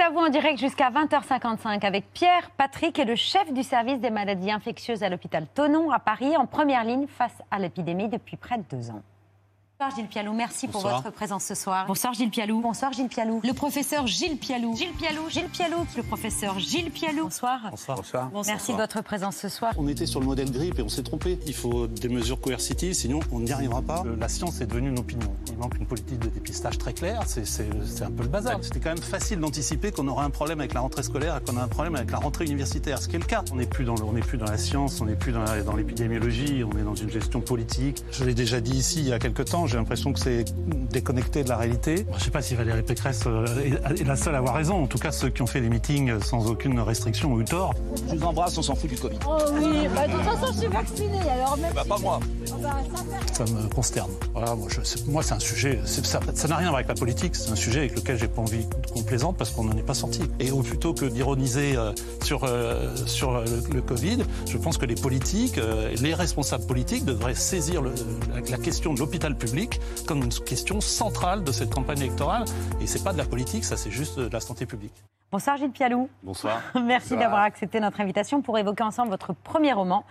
à vous en direct jusqu'à 20h55 avec Pierre, Patrick et le chef du service des maladies infectieuses à l'hôpital Tonon à Paris, en première ligne face à l'épidémie depuis près de deux ans. Bonsoir Gilles Pialou, merci pour Bonsoir. votre présence ce soir. Bonsoir Gilles Pialou. Bonsoir Gilles Pialou. Le professeur Gilles Pialou. Gilles Pialou, Gilles Pialou, Le professeur Gilles Pialou. bonsoir. Bonsoir. Merci de votre présence ce soir. On était sur le modèle grippe et on s'est trompé. Il faut des mesures coercitives, sinon on n'y arrivera pas. La science est devenue une opinion. Il manque une politique de dépistage très claire. C'est- un peu le bazar. C'était quand même facile d'anticiper qu'on aurait un problème avec la rentrée scolaire et qu'on a un problème avec la rentrée universitaire, ce qui est le cas. On n'est plus dans le- on n'est plus dans la science, on n'est plus dans l'épidémiologie, on est dans une gestion politique. Je l'ai déjà dit ici il y a quelques temps, j'ai l'impression que c'est déconnecté de la réalité. Je ne sais pas si Valérie Pécresse euh, est la seule à avoir raison. En tout cas, ceux qui ont fait des meetings sans aucune restriction ont eu tort. Je vous embrasse, on s'en fout du Covid. Oh oui, bah, de toute façon, je suis vaccinée, alors même Bah, si- pas moi. Ah bah, ça me consterne. Voilà, moi, c'est- moi, c'est un sujet. Ça ça n'a rien à voir avec la politique. C'est un sujet avec lequel j'ai pas envie qu'on plaisante parce qu'on n'en est pas sorti. Et au plutôt que d'ironiser euh, sur, euh, sur le, le Covid, je pense que les politiques, euh, les responsables politiques devraient saisir le- la, la question de l'hôpital public comme une question centrale de cette campagne électorale. Et c'est pas de la politique, ça c'est juste de la santé publique. Bonsoir Gilles Pialou. Bonsoir. Merci d'avoir accepté notre invitation pour évoquer ensemble votre premier roman,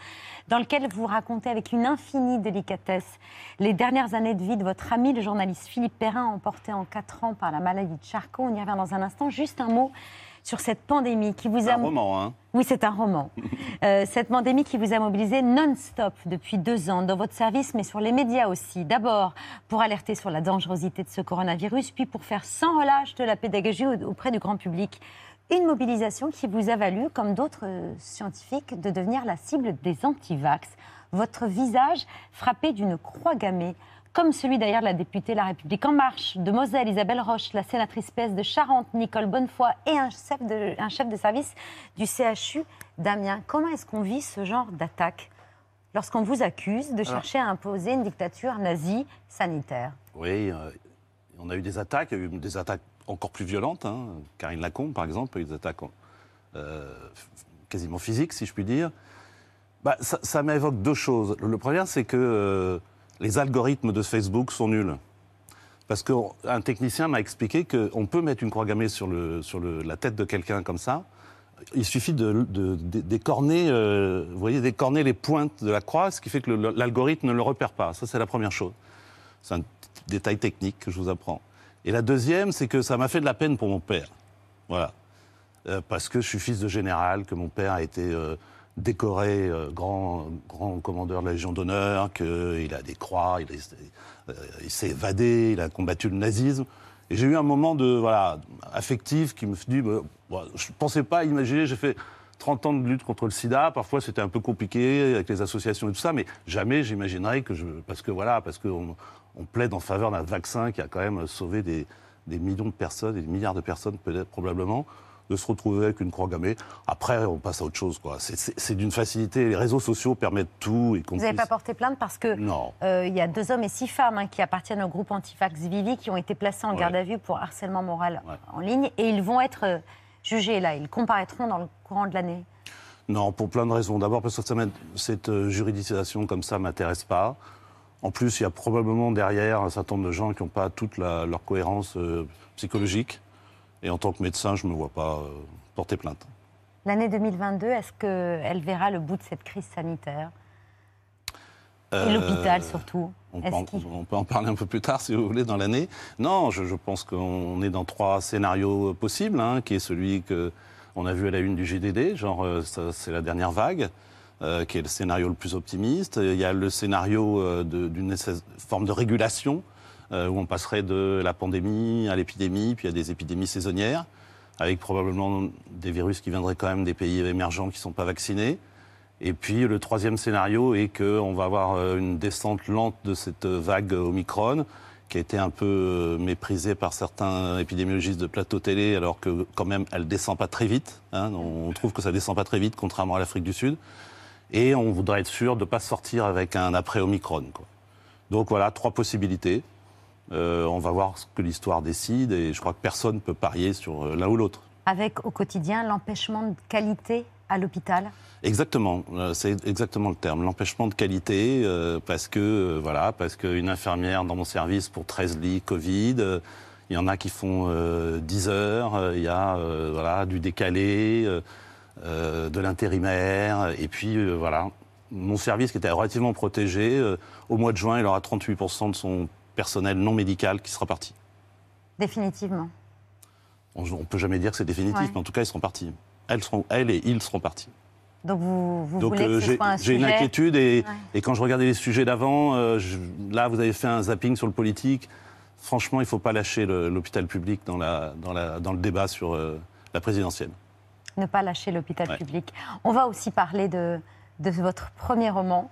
dans lequel vous racontez avec une infinie délicatesse les dernières années de vie de votre ami, le journaliste Philippe Perrin, emporté en quatre ans par la maladie de Charcot. On y revient dans un instant. Juste un mot sur cette pandémie qui vous a... un roman, hein. Oui, c'est un roman. Euh, cette pandémie qui vous a mobilisé non-stop depuis deux ans dans votre service, mais sur les médias aussi. D'abord pour alerter sur la dangerosité de ce coronavirus, puis pour faire sans relâche de la pédagogie au- auprès du grand public. Une mobilisation qui vous a valu, comme d'autres euh, scientifiques, de devenir la cible des antivax. Votre visage frappé d'une croix gammée, comme celui d'ailleurs de la députée La République En Marche, de Moselle, Isabelle Roche, la sénatrice PS de Charente, Nicole Bonnefoy, et un chef de, un chef de service du CHU d'Amiens. Comment est-ce qu'on vit ce genre d'attaque lorsqu'on vous accuse de chercher à imposer une dictature nazie sanitaire Oui, euh, on a eu des attaques, il y a eu des attaques encore plus violentes. Hein. Karine Lacombe, par exemple, a eu des attaques euh, quasiment physiques, si je puis dire. Bah, ça ça m'évoque deux choses. Le premier, c'est que euh, les algorithmes de Facebook sont nuls. Parce qu'un technicien m'a expliqué qu'on peut mettre une croix gammée sur, la tête de quelqu'un comme ça. Il suffit de, d'écorner, euh, vous voyez, d'écorner les pointes de la croix, ce qui fait que l'algorithme ne le repère pas. Ça, c'est la première chose. C'est un détail technique que je vous apprends. Et la deuxième, c'est que ça m'a fait de la peine pour mon père. Voilà. Euh, parce que je suis fils de général, que mon père a été euh, décoré euh, grand, grand commandeur de la Légion d'honneur, qu'il a des croix, euh, il s'est évadé, il a combattu le nazisme. Et j'ai eu un moment de voilà affectif qui me dit, bah, bah, je ne pensais pas imaginer, j'ai fait 30 ans de lutte contre le sida, parfois c'était un peu compliqué avec les associations et tout ça, mais jamais j'imaginerais que je... Parce que voilà, parce qu'on on plaide en faveur d'un vaccin qui a quand même sauvé des, millions de personnes, des milliards de personnes peut-être probablement, de se retrouver avec une croix gammée. Après, on passe à autre chose. quoi. C'est- d'une facilité. Les réseaux sociaux permettent tout. Y Vous n'avez pas porté plainte parce que Non. euh, il y a deux hommes et six femmes hein, qui appartiennent au groupe Antifax Vivi qui ont été placés en Ouais. garde à vue pour harcèlement moral Ouais. en ligne et ils vont être euh, jugés là. Ils comparaîtront dans le courant de l'année. Non, pour plein de raisons. D'abord parce que ça cette euh, juridisation comme ça m'intéresse pas. En plus, il y a probablement derrière un certain nombre de gens qui n'ont pas toute la- leur cohérence euh, psychologique. Et en tant que médecin, je ne me vois pas euh, porter plainte. L'année 2022, est-ce qu'elle verra le bout de cette crise sanitaire? Et Euh, l'hôpital surtout On peut, en, qu'il- on peut en parler un peu plus tard, si vous voulez, dans l'année? Non, je, je pense qu'on est dans trois scénarios possibles, hein, qui est celui que on a vu à la une du GDD, genre euh, c'est la dernière vague, euh, qui est le scénario le plus optimiste. Il y a le scénario euh, d'une forme de régulation, euh, où on passerait de la pandémie à l'épidémie, puis à des épidémies saisonnières, avec probablement des virus qui viendraient quand même des pays émergents qui ne sont pas vaccinés. Et puis le troisième scénario est qu'on va avoir euh, une descente lente de cette vague Omicron, qui a été un peu euh, méprisée par certains épidémiologistes de plateau télé, alors que quand même elle descend pas très vite. hein. on trouve que ça descend pas très vite, contrairement à l'Afrique du Sud. Et on voudrait être sûr de ne pas sortir avec un après Omicron. Donc voilà, trois possibilités. Euh, on va voir ce que l'histoire décide, et je crois que personne ne peut parier sur euh, l'un ou l'autre. Avec au quotidien l'empêchement de qualité à l'hôpital? Exactement, euh, c'est exactement le terme, l'empêchement de qualité, euh, parce que euh, voilà, parce qu'une infirmière dans mon service pour 13 lits Covid, Il y en a qui font euh, 10 heures. Il y a voilà, du décalé, de l'intérimaire. Et puis, voilà. Mon service, qui était relativement protégé, au mois de juin, il aura 38% de son personnel non médical qui sera parti. Définitivement. On ne peut jamais dire que c'est définitif, Ouais. mais en tout cas, ils seront partis. Elles, seront, elles et ils seront partis. Donc vous, vous Donc voulez euh, que ce j'ai soit un j'ai une inquiétude et, Ouais. et quand je regardais les sujets d'avant, euh, là vous avez fait un zapping sur le politique. Franchement, il ne faut pas lâcher l'hôpital public dans, la, dans, la, dans le débat sur euh, la présidentielle. ne pas lâcher l'hôpital Ouais. public. On va aussi parler de, de votre premier roman,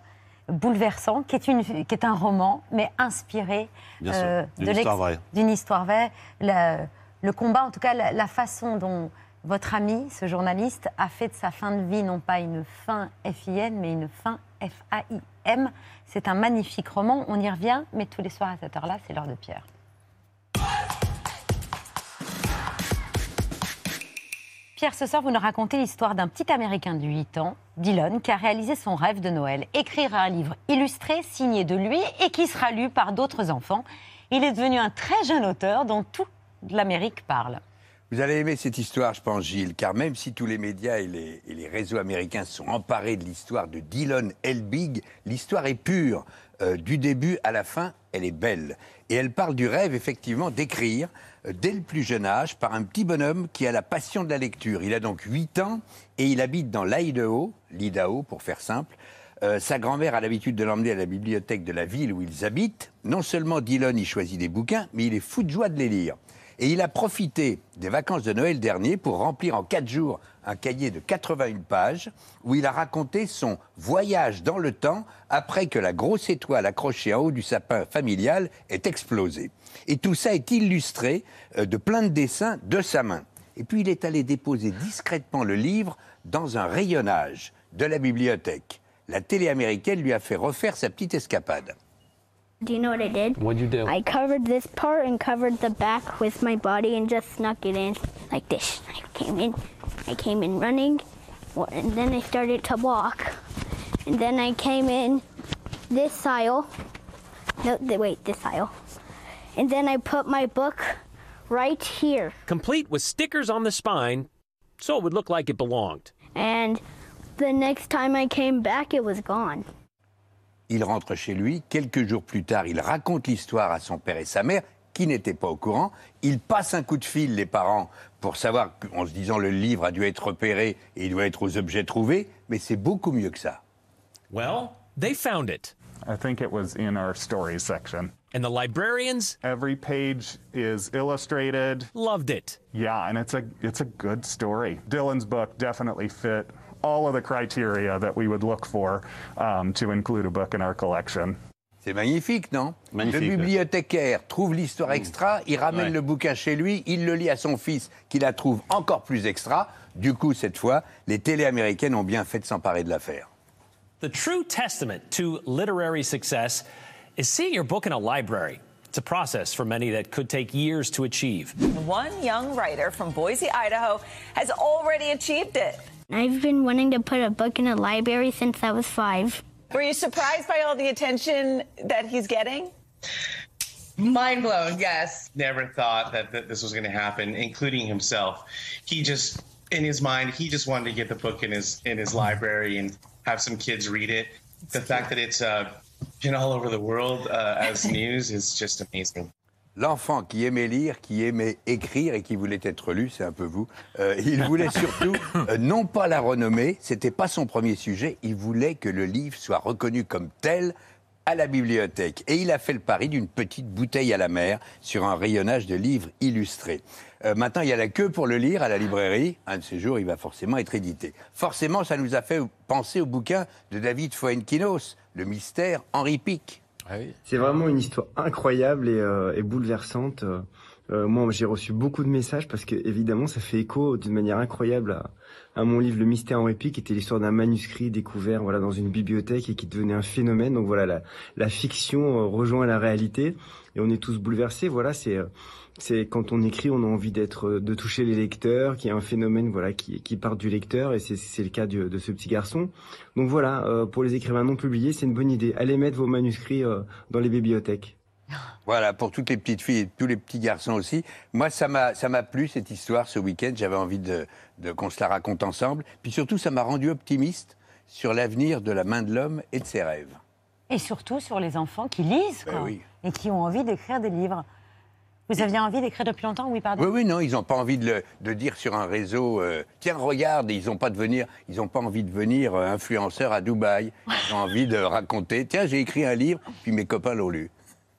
Bouleversant, qui est, une, qui est un roman, mais inspiré euh, d'une histoire vraie. d'une histoire vraie. Le, le combat, en tout cas, la, la façon dont votre ami, ce journaliste, a fait de sa fin de vie, non pas une fin FIN, mais une fin F-A-I-M. C'est un magnifique roman, on y revient, mais tous les soirs à cette heure-là, c'est l'heure de Pierre. Pierre, ce soir, vous nous racontez l'histoire d'un petit Américain de 8 ans, Dylan, qui a réalisé son rêve de Noël, écrire un livre illustré signé de lui et qui sera lu par d'autres enfants. Il est devenu un très jeune auteur dont toute l'Amérique parle. Vous allez aimer cette histoire, je pense, Gilles, car même si tous les médias et les, réseaux américains sont emparés de l'histoire de Dylan Elbig, l'histoire est pure. Euh, du début à la fin, elle est belle. Et elle parle du rêve, effectivement, d'écrire, euh, dès le plus jeune âge, par un petit bonhomme qui a la passion de la lecture. Il a donc 8 ans et il habite dans l'Idaho, l'Idaho pour faire simple. Euh, sa grand-mère a l'habitude de l'emmener à la bibliothèque de la ville où ils habitent. Non seulement Dylan y choisit des bouquins, mais il est fou de joie de les lire. Et il a profité des vacances de Noël dernier pour remplir en quatre jours un cahier de 81 pages où il a raconté son voyage dans le temps après que la grosse étoile accrochée en haut du sapin familial ait explosé. Et tout ça est illustré euh, de plein de dessins de sa main. Et puis il est allé déposer discrètement le livre dans un rayonnage de la bibliothèque. La télé américaine lui a fait refaire sa petite escapade. Do you know what I did? What'd you do? I covered this part and covered the back with my body and just snuck it in like this. I came in, I came in running, and then I started to walk, and then I came in this aisle. No, th- wait, this aisle, and then I put my book right here. Complete with stickers on the spine, so it would look like it belonged. And the next time I came back, it was gone. Il rentre chez lui. Quelques jours plus tard, il raconte l'histoire à son père et sa mère, qui n'étaient pas au courant. Il passe un coup de fil, les parents, pour savoir, en se disant le livre a dû être repéré et il doit être aux objets trouvés. Mais c'est beaucoup mieux que ça. Well, they found it. I think it was in our stories section. And the librarians Every page is illustrated. loved it. Yeah, and it's a it's a good story. Dylan's book definitely fit all of the criteria that we would look for um, to include a book in our collection. C'est magnifique, non? Magnifique, Le bibliothécaire trouve l'histoire extra, il ramène Ouais. le bouquin chez lui, il le lit à son fils, qui la trouve encore plus extra. Du coup, cette fois, les télés américaines ont bien fait de s'emparer de l'affaire. The true testament to literary success is seeing your book in a library. It's a process for many that could take years to achieve. One young writer from Boise, Idaho, has already achieved it. I've been wanting to put a book in a library since I was five. Were you surprised by all the attention that he's getting? Mind blown, yes. Never thought that, that this was going to happen, including himself. He just, in his mind, he just wanted to get the book in his in his library and have some kids read it. The fact that it's uh, been all over the world uh, as news is just amazing. L'enfant qui aimait lire, qui aimait écrire et qui voulait être lu, c'est un peu vous. euh, il voulait surtout euh, non pas la renommée, c'était pas son premier sujet. Il voulait que le livre soit reconnu comme tel à la bibliothèque. Et il a fait le pari d'une petite bouteille à la mer sur un rayonnage de livres illustrés. Euh, maintenant, il y a la queue pour le lire à la librairie. Un de ces jours, il va forcément être édité. Forcément, ça nous a fait penser au bouquin de David Fuenquinos, Le mystère Henri Pic. C'est vraiment une histoire incroyable et, euh, et bouleversante. Euh, moi, j'ai reçu beaucoup de messages parce que évidemment, ça fait écho d'une manière incroyable à, à mon livre Le Mystère en épique, qui était l'histoire d'un manuscrit découvert voilà dans une bibliothèque et qui devenait un phénomène. Donc voilà, la, la fiction euh, rejoint la réalité et on est tous bouleversés. Voilà, c'est euh, c'est quand on écrit, on a envie d'être, euh, de toucher les lecteurs, qu'il y a un phénomène voilà qui, qui part du lecteur et c'est c'est le cas du- de ce petit garçon. Donc voilà, euh, pour les écrivains non publiés, c'est une bonne idée. Allez mettre vos manuscrits euh, dans les bibliothèques. Voilà, pour toutes les petites filles et tous les petits garçons aussi. Moi, ça m'a, ça m'a plu cette histoire ce week-end. J'avais envie de, de qu'on se la raconte ensemble. Puis surtout, ça m'a rendu optimiste sur l'avenir de la main de l'homme et de ses rêves. Et surtout sur les enfants qui lisent, Ben quoi, oui. et qui ont envie d'écrire des livres. Vous aviez envie d'écrire depuis longtemps, oui, pardon Oui, oui, non, ils n'ont pas envie de, le- de dire sur un réseau, euh, tiens, regarde, ils n'ont pas de venir, ils ont pas envie de venir euh, influenceurs à Dubaï. Ils ont envie de raconter, tiens, j'ai écrit un livre, puis mes copains l'ont lu.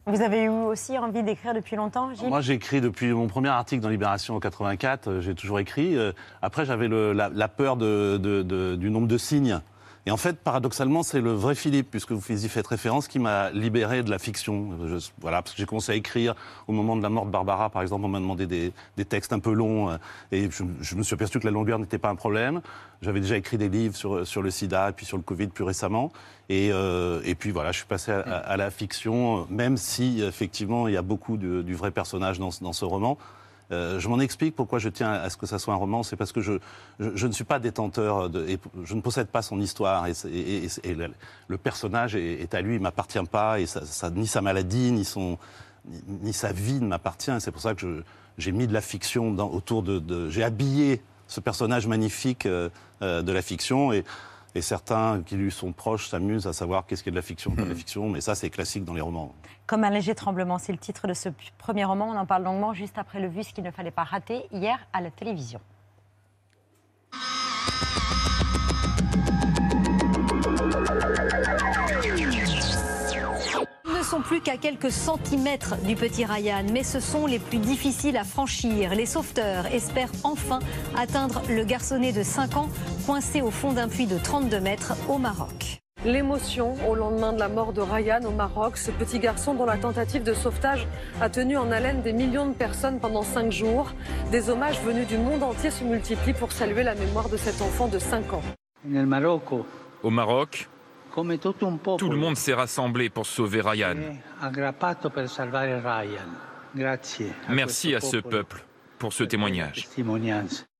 Vous avez eu aussi envie d'écrire depuis longtemps, Gilles Moi, j'ai écrit depuis mon premier article dans Libération en 84. euh, J'ai toujours écrit. Après, j'avais la, la peur de- de- de- du nombre de signes. Et en fait, paradoxalement, c'est le vrai Philippe, puisque vous y faites référence, qui m'a libéré de la fiction. Voilà, parce que j'ai commencé à écrire au moment de la mort de Barbara, par exemple, on m'a demandé des, des textes un peu longs, euh, et je, me suis aperçu que la longueur n'était pas un problème. J'avais déjà écrit des livres sur, sur le sida, puis sur le Covid plus récemment. Et, euh, et puis voilà, je suis passé à, la fiction, même si effectivement il y a beaucoup de- du vrai personnage dans, dans ce roman. Euh, je m'en explique pourquoi je tiens à ce que ça soit un roman. C'est parce que je, je, je ne suis pas détenteur, de, et je ne possède pas son histoire. Et, et- et- le, personnage est, à lui, il m'appartient pas. Et ça, ça- ni sa maladie, ni, son, ni, sa vie ne m'appartient. C'est pour ça que j'ai mis de la fiction dans, autour de. de- j'ai habillé ce personnage magnifique euh, euh, de la fiction. Et, et certains qui lui sont proches s'amusent à savoir qu'est-ce qui est de la fiction, pas de la fiction. Mais ça, c'est classique dans les romans. Comme un léger tremblement, c'est le titre de ce premier roman. On en parle longuement juste après le vu, ce qu'il ne fallait pas rater hier à la télévision. Sont plus qu'à quelques centimètres du petit Ryan, mais ce sont les plus difficiles à franchir. Les sauveteurs espèrent enfin atteindre le garçonnet de 5 ans, coincé au fond d'un puits de 32 mètres au Maroc. L'émotion au lendemain de la mort de Ryan au Maroc, ce petit garçon dont la tentative de sauvetage a tenu en haleine des millions de personnes pendant cinq jours. Des hommages venus du monde entier se multiplient pour saluer la mémoire de cet enfant de 5 ans. Au Maroc, tout le monde s'est rassemblé pour sauver Ryan. Merci à ce peuple pour ce témoignage.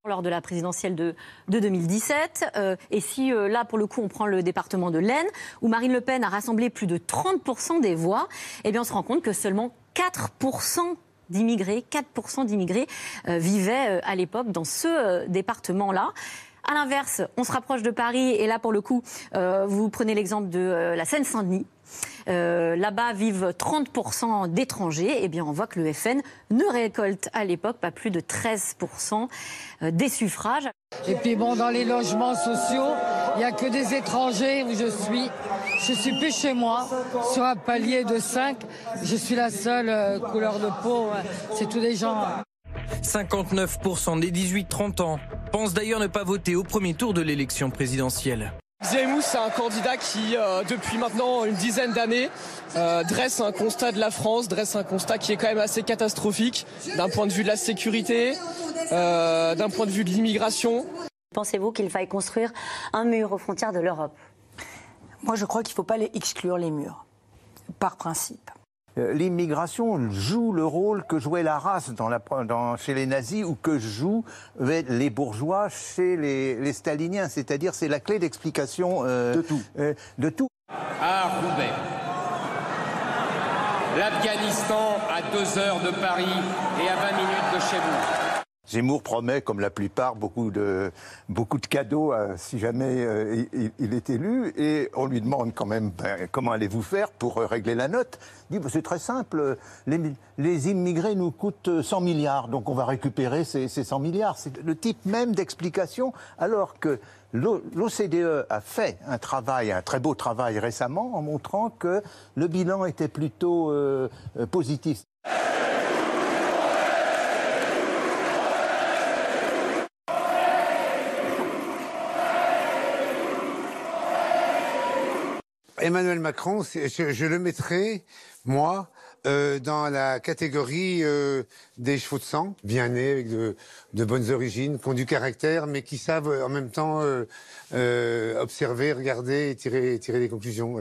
lors de la présidentielle de, de 2017. Euh, et si euh, là, pour le coup, on prend le département de l'Aisne, où Marine Le Pen a rassemblé plus de 30% des voix, eh bien, on se rend compte que seulement 4% d'immigrés, 4% d'immigrés euh, vivaient euh, à l'époque dans ce euh, département-là. À l'inverse, on se rapproche de Paris et là, pour le coup, euh, vous prenez l'exemple de euh, la Seine-Saint-Denis. Euh, Là-bas vivent 30% d'étrangers. Eh bien, on voit que le FN ne récolte à l'époque pas plus de 13% des suffrages. Et puis bon, dans les logements sociaux, il n'y a que des étrangers où je suis. Je suis plus chez moi, sur un palier de 5. Je suis la seule couleur de peau. C'est tous des gens. Euh, 59% des 18-30 ans pensent d'ailleurs ne pas voter au premier tour de l'élection présidentielle. Zemmour, c'est un candidat qui, euh, depuis maintenant une dizaine d'années, euh, dresse un constat de la France, dresse un constat qui est quand même assez catastrophique d'un point de vue de la sécurité, euh, d'un point de vue de l'immigration. Pensez-vous qu'il faille construire un mur aux frontières de l'Europe? Moi, je crois qu'il ne faut pas les exclure, les murs, par principe. Euh, L'immigration joue le rôle que jouait la race dans la- dans- chez les nazis ou que jouent euh, les bourgeois chez les, les staliniens. C'est-à-dire, c'est la clé d'explication euh, de tout. de tout. à Roubaix. L'Afghanistan à deux heures de Paris et à 20 minutes de chez vous. Zemmour promet, comme la plupart, beaucoup de, cadeaux euh, si jamais euh, il, est élu. Et on lui demande quand même ben, comment allez-vous faire pour euh, régler la note? Dit ben, c'est très simple, les, immigrés nous coûtent 100 milliards, donc on va récupérer ces, ces 100 milliards. C'est le type même d'explication, alors que l'O- l'OCDE a fait un travail, un très beau travail récemment, en montrant que le bilan était plutôt positif. Emmanuel Macron, je, le mettrais, moi, euh, dans la catégorie euh, des chevaux de sang, bien nés, avec de, bonnes origines, qui ont du caractère, mais qui savent euh, en même temps observer, regarder et tirer, des conclusions.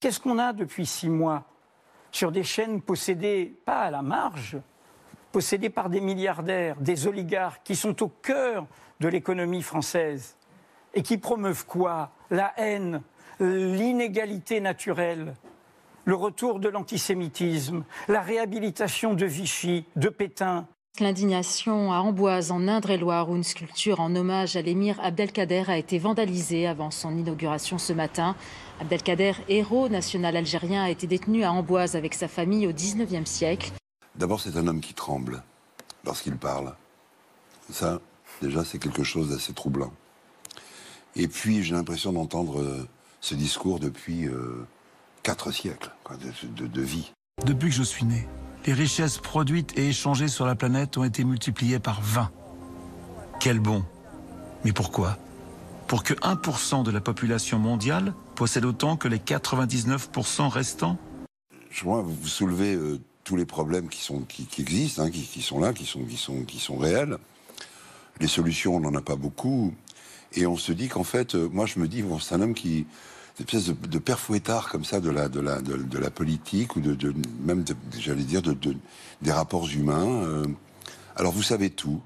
Qu'est-ce qu'on a depuis six mois sur des chaînes possédées, pas à la marge, possédées par des milliardaires, des oligarques qui sont au cœur de l'économie française et qui promeuvent quoi? La haine, l'inégalité naturelle. le retour de l'antisémitisme, la réhabilitation de Vichy, de Pétain. L'indignation à Amboise, en Indre-et-Loire, où une sculpture en hommage à l'émir Abdelkader a été vandalisée avant son inauguration ce matin. Abdelkader, héros national algérien, a été détenu à Amboise avec sa famille au XIXe siècle. D'abord, c'est un homme qui tremble lorsqu'il parle. Ça, déjà, c'est quelque chose d'assez troublant. Et puis, j'ai l'impression d'entendre euh, ce discours depuis euh, quatre siècles quoi, de, de- de vie. Depuis que je suis né, les richesses produites et échangées sur la planète ont été multipliées par 20. Quel bon. Mais pourquoi? Pour que 1% de la population mondiale possède autant que les 99% restants? Je vois, vous soulevez euh, tous les problèmes qui, sont, qui, qui existent, hein, qui, qui sont là, qui sont, qui, sont, qui sont réels. Les solutions, on n'en a pas beaucoup. Et on se dit qu'en fait, euh, moi je me dis, bon, c'est un homme qui. Une espèce de, de père fouettard comme ça de la, de la, de, de la politique ou de, de- même, j'allais dire, de, de- des rapports humains. euh. alors vous savez tout.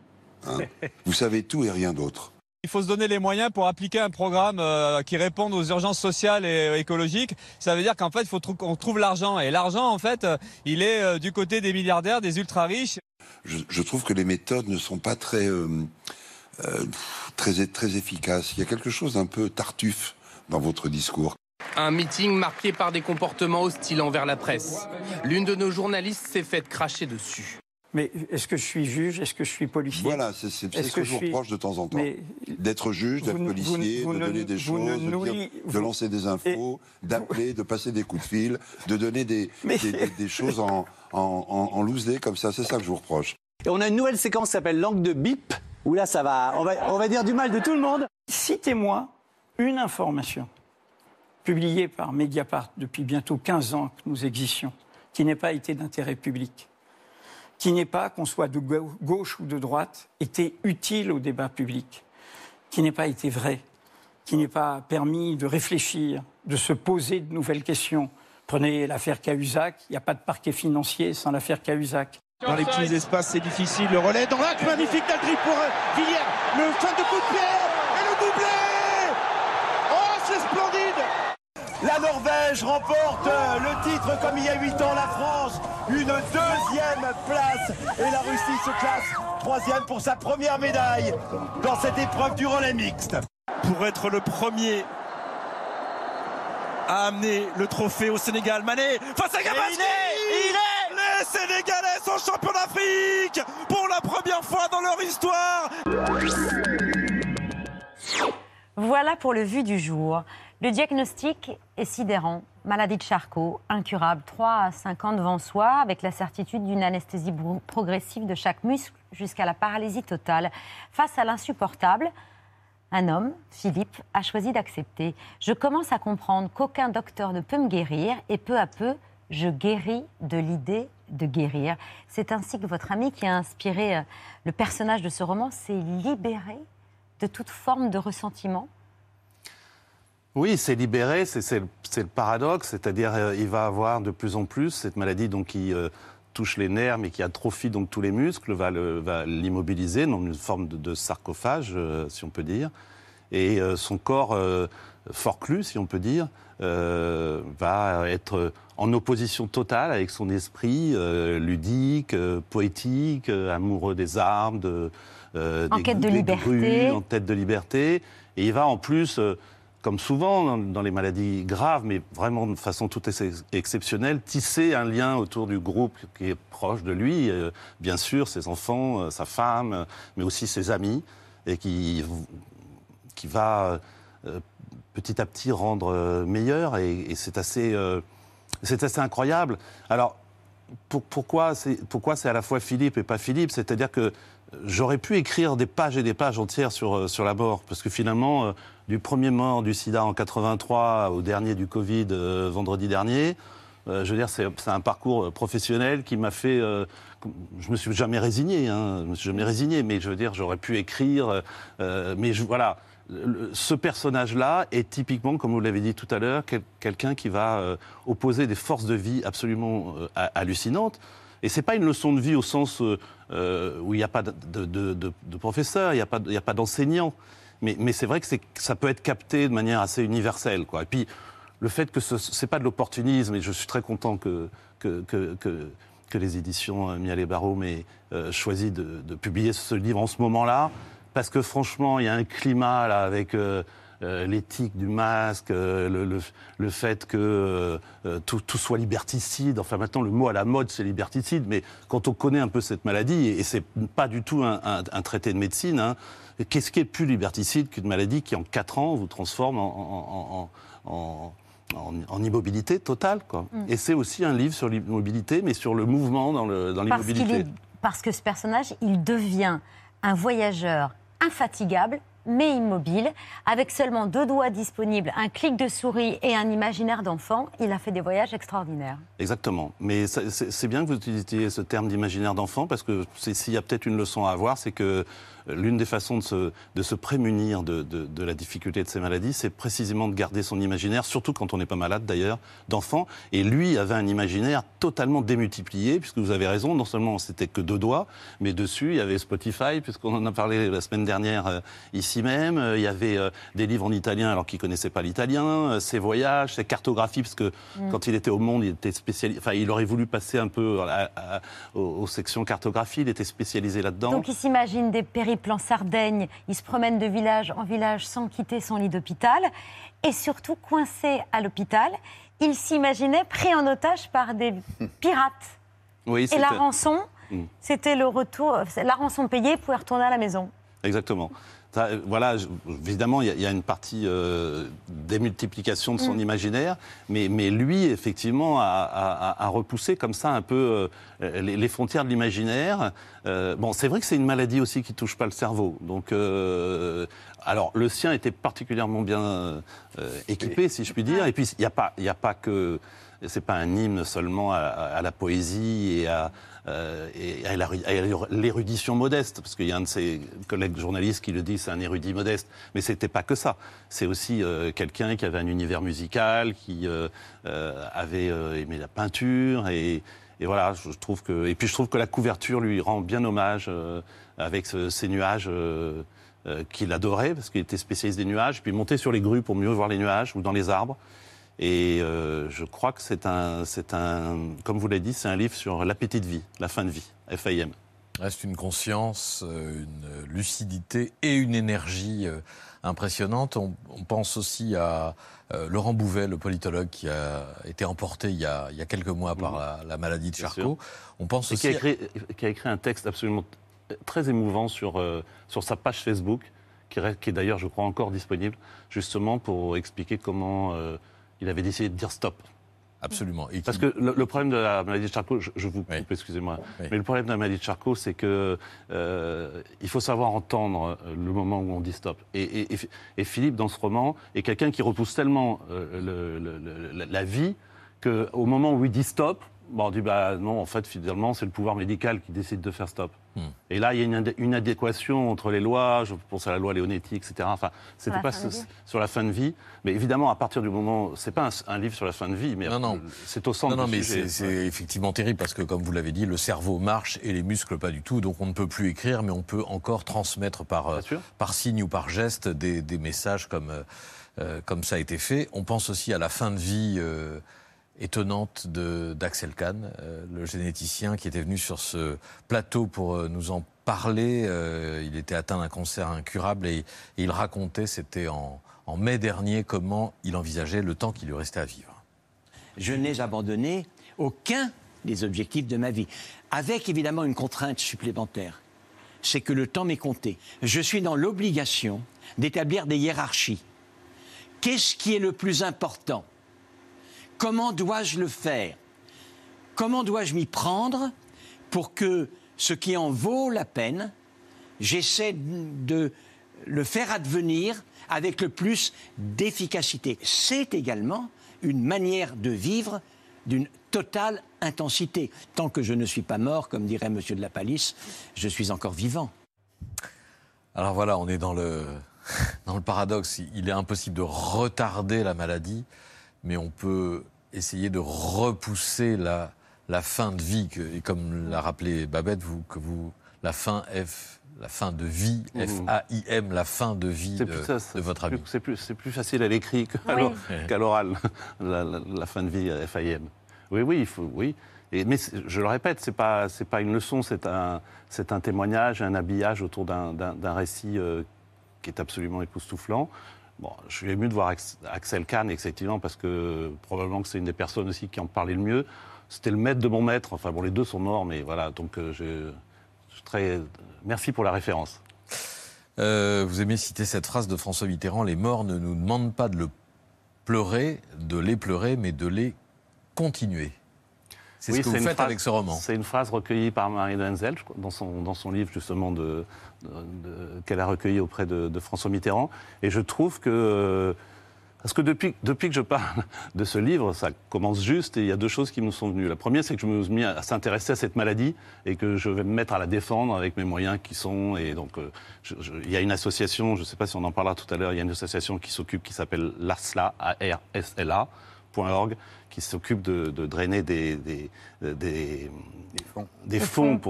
hein. vous savez tout et rien d'autre. Il faut se donner les moyens pour appliquer un programme euh, qui réponde aux urgences sociales et euh, écologiques. Ça veut dire qu'en fait, il faut trou- qu'on trouve l'argent. Et l'argent, en fait, il est du côté des milliardaires, des ultra riches. je, je trouve que les méthodes ne sont pas très, euh, très, très efficaces. Il y a quelque chose d'un peu tartuffe dans votre discours. Un meeting marqué par des comportements hostiles envers la presse. L'une de nos journalistes s'est faite cracher dessus. Mais est-ce que je suis juge? Est-ce que je suis policier? Voilà, c'est c'est- c'est Est-ce ce que, que je vous suis- reproche de temps en temps. D'être juge, d'être policier, vous de donner ne- des choses, de, dire- de lancer des infos, d'appeler, de passer des coups de fil, de donner des, des, des- des choses en, en, en, en loose day comme ça. C'est ça que je vous reproche. On a une nouvelle séquence qui s'appelle Langue de bip, où là, ça va, on va, dire du mal de tout le monde. Citez-moi une information publiée par Mediapart depuis bientôt 15 ans que nous existions, qui n'ait pas été d'intérêt public, qui n'ait pas, qu'on soit de gau- gauche ou de droite, été utile au débat public, qui n'ait pas été vrai, qui n'ait pas permis de réfléchir, de se poser de nouvelles questions. Prenez l'affaire Cahuzac, il n'y a pas de parquet financier sans l'affaire Cahuzac. Dans les petits espaces, c'est difficile. Le relais dans l'axe magnifique d'Aldry pour euh, Villiers. Le fin de coup de pied et le doublé Oh, c'est splendide La Norvège remporte euh, le titre comme il y a 8 ans la France. Une deuxième place. Et la Russie se classe troisième pour sa première médaille dans cette épreuve du relais mixte. Pour être le premier à amener le trophée au Sénégal, Mané face à Gabaski il est Les Sénégalais sont champions d'Afrique pour la première fois dans leur histoire Voilà pour le vu du jour. Le diagnostic est sidérant. Maladie de Charcot, incurable, 3 à 5 ans devant soi, avec la certitude d'une anesthésie progressive de chaque muscle jusqu'à la paralysie totale. Face à l'insupportable, un homme, Philippe, a choisi d'accepter. Je commence à comprendre qu'aucun docteur ne peut me guérir et peu à peu, je guéris de l'idée de guérir. C'est ainsi que votre ami qui a inspiré euh, le personnage de ce roman s'est libéré de toute forme de ressentiment? Oui, c'est libéré, c'est le, paradoxe, c'est-à-dire euh, il va avoir de plus en plus cette maladie donc qui euh, touche les nerfs mais qui atrophie donc tous les muscles, va l'immobiliser dans une forme de, sarcophage, euh, si on peut dire, et son corps forclus, si on peut dire, euh, va être en opposition totale avec son esprit euh, ludique, euh, poétique, amoureux des armes, de, En des- quête de des liberté. grues, en tête de liberté. Et il va en plus, comme souvent dans, dans les maladies graves, mais vraiment de façon tout exceptionnelle, tisser un lien autour du groupe qui est proche de lui, bien sûr, ses enfants, sa femme, mais aussi ses amis, et qui, qui va petit à petit rendre euh, meilleur. Et, c'est assez, euh, assez incroyable. Alors, pour- pourquoi c'est à la fois Philippe et pas Philippe? C'est-à-dire que j'aurais pu écrire des pages et des pages entières sur, euh, sur la mort, parce que finalement, euh, du premier mort du sida en 83 au dernier du Covid vendredi dernier, je veux dire, c'est un parcours professionnel qui m'a fait. je me suis jamais résigné, hein, je me suis jamais résigné, mais je veux dire, j'aurais pu écrire, mais voilà. Ce personnage-là est typiquement, comme vous l'avez dit tout à l'heure, quel- quelqu'un qui va euh, opposer des forces de vie absolument euh, ha- hallucinantes. Et c'est pas une leçon de vie au sens euh, où il n'y a pas de, professeur, il n'y a pas, pas d'enseignant. Mais, c'est vrai que, ça peut être capté de manière assez universelle. Et puis, le fait que ce n'est pas de l'opportunisme, et je suis très content que, les éditions euh, Miel et Barreau aient euh, choisi de publier ce livre en ce moment-là, parce que franchement, il y a un climat là avec... euh, euh, l'éthique du masque, euh, le, le- le fait que euh, tout, tout soit liberticide. Enfin, maintenant, le mot à la mode, c'est liberticide, mais quand on connaît un peu cette maladie, et, et c'est pas du tout un, un- un traité de médecine, hein, qu'est-ce qui est plus liberticide qu'une maladie qui, en 4 ans, vous transforme en, en- en- en- en- en immobilité totale quoi. Mm. Et c'est aussi un livre sur l'immobilité, mais sur le mouvement dans Parce, l'immobilité. parce que ce personnage, il devient un voyageur infatigable, mais immobile, avec seulement deux doigts disponibles, un clic de souris et un imaginaire d'enfant. Il a fait des voyages extraordinaires. Exactement. Mais c'est bien que vous utilisiez ce terme d'imaginaire d'enfant parce que s'il y a peut-être une leçon à avoir, c'est que l'une des façons de se, de se prémunir de, de- de la difficulté de ces maladies, c'est précisément de garder son imaginaire, surtout quand on n'est pas malade d'ailleurs, d'enfant. Et lui avait un imaginaire totalement démultiplié, puisque vous avez raison, non seulement c'était que deux doigts, mais dessus il y avait Spotify, puisqu'on en a parlé la semaine dernière euh, ici même. Euh, Il y avait euh, des livres en italien alors qu'il connaissait pas l'italien, ses voyages, ses cartographies, parce que Mm. quand il était au Monde, il était spécialisé. Enfin, il aurait voulu passer un peu à- à- aux, aux sections cartographie. Il était spécialisé là-dedans. Donc il s'imagine des périples en Sardaigne, il se promène de village en village sans quitter son lit d'hôpital, et surtout coincé à l'hôpital, il s'imaginait pris en otage par des pirates. Oui, Et la rançon, Mm. c'était le retour, la rançon payée, pouvait retourner à la maison. Exactement. Ça, voilà, je- évidemment, il y, a- il y a une partie euh, démultiplication de son Mm. imaginaire, mais, mais lui, effectivement, a, a- a repoussé comme ça un peu euh, les, les frontières de l'imaginaire. Euh, bon, c'est vrai que c'est une maladie aussi qui touche pas le cerveau. Donc, euh, alors, le sien était particulièrement bien équipé, si je puis dire. Et puis, il n'y a a pas que c'est pas un hymne seulement à, à la poésie et à, euh, et à l'érudition modeste, parce qu'il y a un de ses collègues journalistes qui le dit, c'est un érudit modeste. Mais c'était pas que ça. C'est aussi euh, quelqu'un qui avait un univers musical, qui euh, euh, avait euh, aimé la peinture et, et voilà, je trouve que et puis je trouve que la couverture lui rend bien hommage euh, avec ce- ces nuages. qu'il adorait parce qu'il était spécialiste des nuages, puis monter sur les grues pour mieux voir les nuages ou dans les arbres. Et euh, je crois que c'est un, c'est un, comme vous l'avez dit, c'est un livre sur l'appétit de vie, la fin de vie, FAIM. Reste une conscience, euh, une lucidité et une énergie euh, impressionnante. On, on pense aussi à euh, Laurent Bouvet, le politologue qui a été emporté il y a, il y a quelques mois par la, la maladie de Charcot. On pense Et aussi qui a, écrit, qui a écrit un texte absolument très émouvant sur, euh, sur sa page Facebook, qui, est d'ailleurs, je crois, encore disponible, justement pour expliquer comment euh, il avait décidé de dire stop. Absolument. Et Parce que le, le problème de la maladie de Charcot, je, je vous coupe, excusez-moi, Oui. mais le problème de la maladie de Charcot, c'est que euh, il faut savoir entendre euh, le moment où on dit stop. Et, et- et- et Philippe, dans ce roman, est quelqu'un qui repousse tellement euh, le- le- la vie qu'au moment où il dit stop, bon, on dit bah non, en fait, finalement, c'est le pouvoir médical qui décide de faire stop. Hmm. Et là, il y a une, adéquation entre les lois, je pense à la loi Leonetti, etc. Enfin, c'était pas ce- sur la fin de vie, mais évidemment, à partir du moment, c'est pas un, un livre sur la fin de vie, mais Non, non. c'est au centre Non, non, du mais c'est c'est effectivement terrible parce que, comme vous l'avez dit, le cerveau marche et les muscles pas du tout. Donc on ne peut plus écrire, mais on peut encore transmettre par, euh, par signe ou par geste des, des messages comme, euh, euh, comme ça a été fait. On pense aussi à la fin de vie euh, étonnante d'Axel Kahn, euh, le généticien qui était venu sur ce plateau pour euh, nous en parler. Euh, il était atteint d'un cancer incurable et, et il racontait, c'était en, en mai dernier, comment il envisageait le temps qui lui restait à vivre. je n'ai abandonné aucun des objectifs de ma vie. Avec évidemment une contrainte supplémentaire, c'est que le temps m'est compté. Je suis dans l'obligation d'établir des hiérarchies. Qu'est-ce qui est le plus important? Comment dois-je le faire? Comment dois-je m'y prendre pour que ce qui en vaut la peine, j'essaie de le faire advenir avec le plus d'efficacité? C'est également une manière de vivre d'une totale intensité. Tant que je ne suis pas mort, comme dirait Monsieur de la Palisse, je suis encore vivant. Alors voilà, on est dans le, dans le paradoxe. Il est impossible de retarder la maladie, mais on peut essayer de repousser la, la fin de vie. Que, et comme l'a rappelé Babette, vous, que vous la fin F, la fin de vie, Mhm. F-A-I-M, la fin de vie de, plus, ça, ça, de votre ami. C'est plus, facile à l'écrit qu'à Oui. l'oral, la, la- la fin de vie euh, FIM. Oui, oui, il faut, oui. Et, mais je le répète, c'est pas, c'est pas une leçon, c'est un, témoignage, un habillage autour d'un récit euh, qui est absolument époustouflant. Je suis ému de voir Ax- Axel Kahn, effectivement, parce que probablement que c'est une des personnes aussi qui en parlait le mieux. C'était le maître de mon maître. Enfin bon, les deux sont morts, mais voilà. Donc, euh, je, je très. Merci pour la référence. Euh, vous aimez citer cette phrase de François Mitterrand Les morts ne nous demandent pas de le pleurer, de les pleurer, mais de les continuer. C'est Oui, ce que vous une faites phrase- avec ce roman. C'est une phrase recueillie par Marie de Henzel, dans son, dans son livre justement de, de- de- qu'elle a recueilli auprès de, François Mitterrand. Et je trouve que... Parce que depuis, depuis que je parle de ce livre, ça commence juste et il y a deux choses qui me sont venues. La première, c'est que je me suis mis à s'intéresser à cette maladie et que je vais me mettre à la défendre avec mes moyens qui sont. Et donc, euh, je- je- il y a une association, je ne sais pas si on en parlera tout à l'heure, il y a une association qui s'occupe, qui s'appelle l'ARSLA, A-R-S-L-A, .org, qui s'occupe de, de drainer des, des, des, fonds, des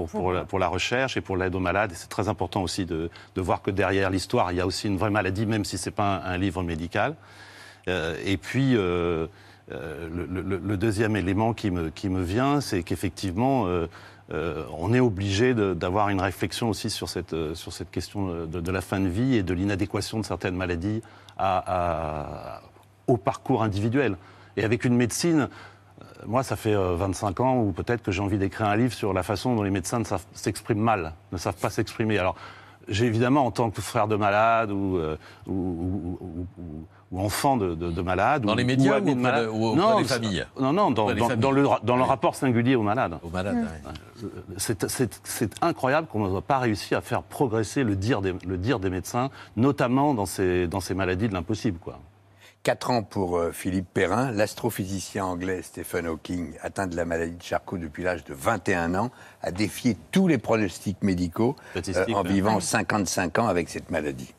pour, la, pour la recherche et pour l'aide aux malades. Et c'est très important aussi de, de voir que derrière l'histoire, il y a aussi une vraie maladie, même si ce n'est pas un, un livre médical. Euh, et puis, euh, euh, le, le- le deuxième élément qui me, qui me vient, c'est qu'effectivement, euh, euh, on est obligé d'avoir une réflexion aussi sur cette, euh, sur cette question de, de la fin de vie et de l'inadéquation de certaines maladies à- à- au parcours individuel. Et avec une médecine, euh, moi, ça fait euh, 25 ans où peut-être que j'ai envie d'écrire un livre sur la façon dont les médecins ne savent- s'expriment mal, ne savent pas s'exprimer. Alors, j'ai évidemment, en tant que frère de malade ou, euh, ou, ou- ou- ou- ou enfant de, de, de malade. Dans ou- les médias ou de auprès de- malade. ou auprès non, des ça- familles Non, non, dans, Auprès des dans- familles. dans le, dans le rapport singulier aux malades. Aux malades, Euh, C'est- C'est c'est incroyable qu'on n'a pas réussi à faire progresser le dire des, le dire des médecins, notamment dans ces, dans ces maladies de l'impossible. quoi. Quatre ans pour euh, Philippe Perrin. L'astrophysicien anglais Stephen Hawking, atteint de la maladie de Charcot depuis l'âge de 21 ans, a défié tous les pronostics médicaux euh, en vivant 55 ans avec cette maladie.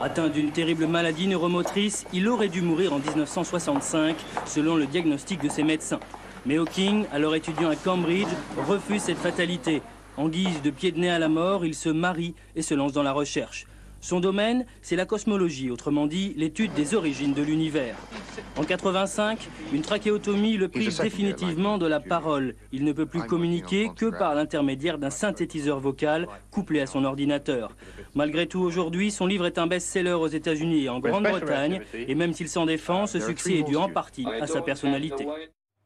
Atteint d'une terrible maladie neuromotrice, il aurait dû mourir en 1965, selon le diagnostic de ses médecins. Mais Hawking, alors étudiant à Cambridge, refuse cette fatalité. En guise de pied de nez à la mort, il se marie et se lance dans la recherche. Son domaine, c'est la cosmologie, autrement dit l'étude des origines de l'univers. En 85, une trachéotomie le prive définitivement de la parole. Il ne peut plus communiquer que par l'intermédiaire d'un synthétiseur vocal couplé à son ordinateur. Malgré tout, aujourd'hui, son livre est un best-seller aux États-Unis et en Grande-Bretagne. Et même s'il s'en défend, ce succès est dû en partie à sa personnalité.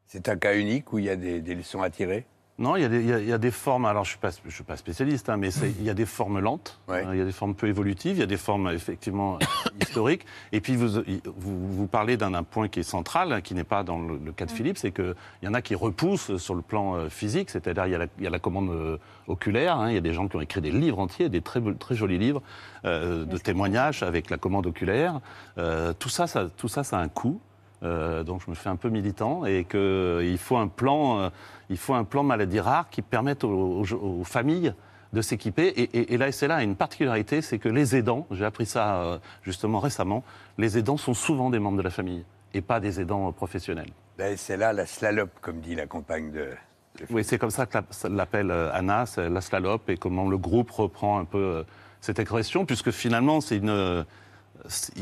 C'est un cas unique où il y a des, des leçons à tirer? Non, il y, a des- il y a- il y a des formes, alors je ne suis, pas- je suis pas spécialiste, hein, mais il y a des formes lentes, euh, il y a des formes peu évolutives, il y a des formes effectivement euh, historiques. Et puis vous, vous, vous parlez d'un point qui est central, hein, qui n'est pas dans le, le cas de Philippe, c'est qu'il y en a qui repoussent sur le plan euh, physique, c'est-à-dire il, y a la- il y a la commande euh, oculaire, hein, il y a des gens qui ont écrit des livres entiers, des très, très jolis livres euh, de témoignages avec la commande oculaire. Euh, tout, ça, ça, tout ça, ça a un coût. Euh, donc je me fais un peu militant et qu'il faut un plan, euh, il faut un plan maladie rare qui permette aux, aux- aux familles de s'équiper. Et, et, et la SLA a une particularité, c'est que les aidants, j'ai appris ça euh, justement récemment, les aidants sont souvent des membres de la famille et pas des aidants euh, professionnels. La SLA, la slalope, comme dit la compagne de... Oui, c'est comme ça que l'appelle euh, Anna, la slalope, et comment le groupe reprend un peu euh, cette expression, puisque finalement, c'est une.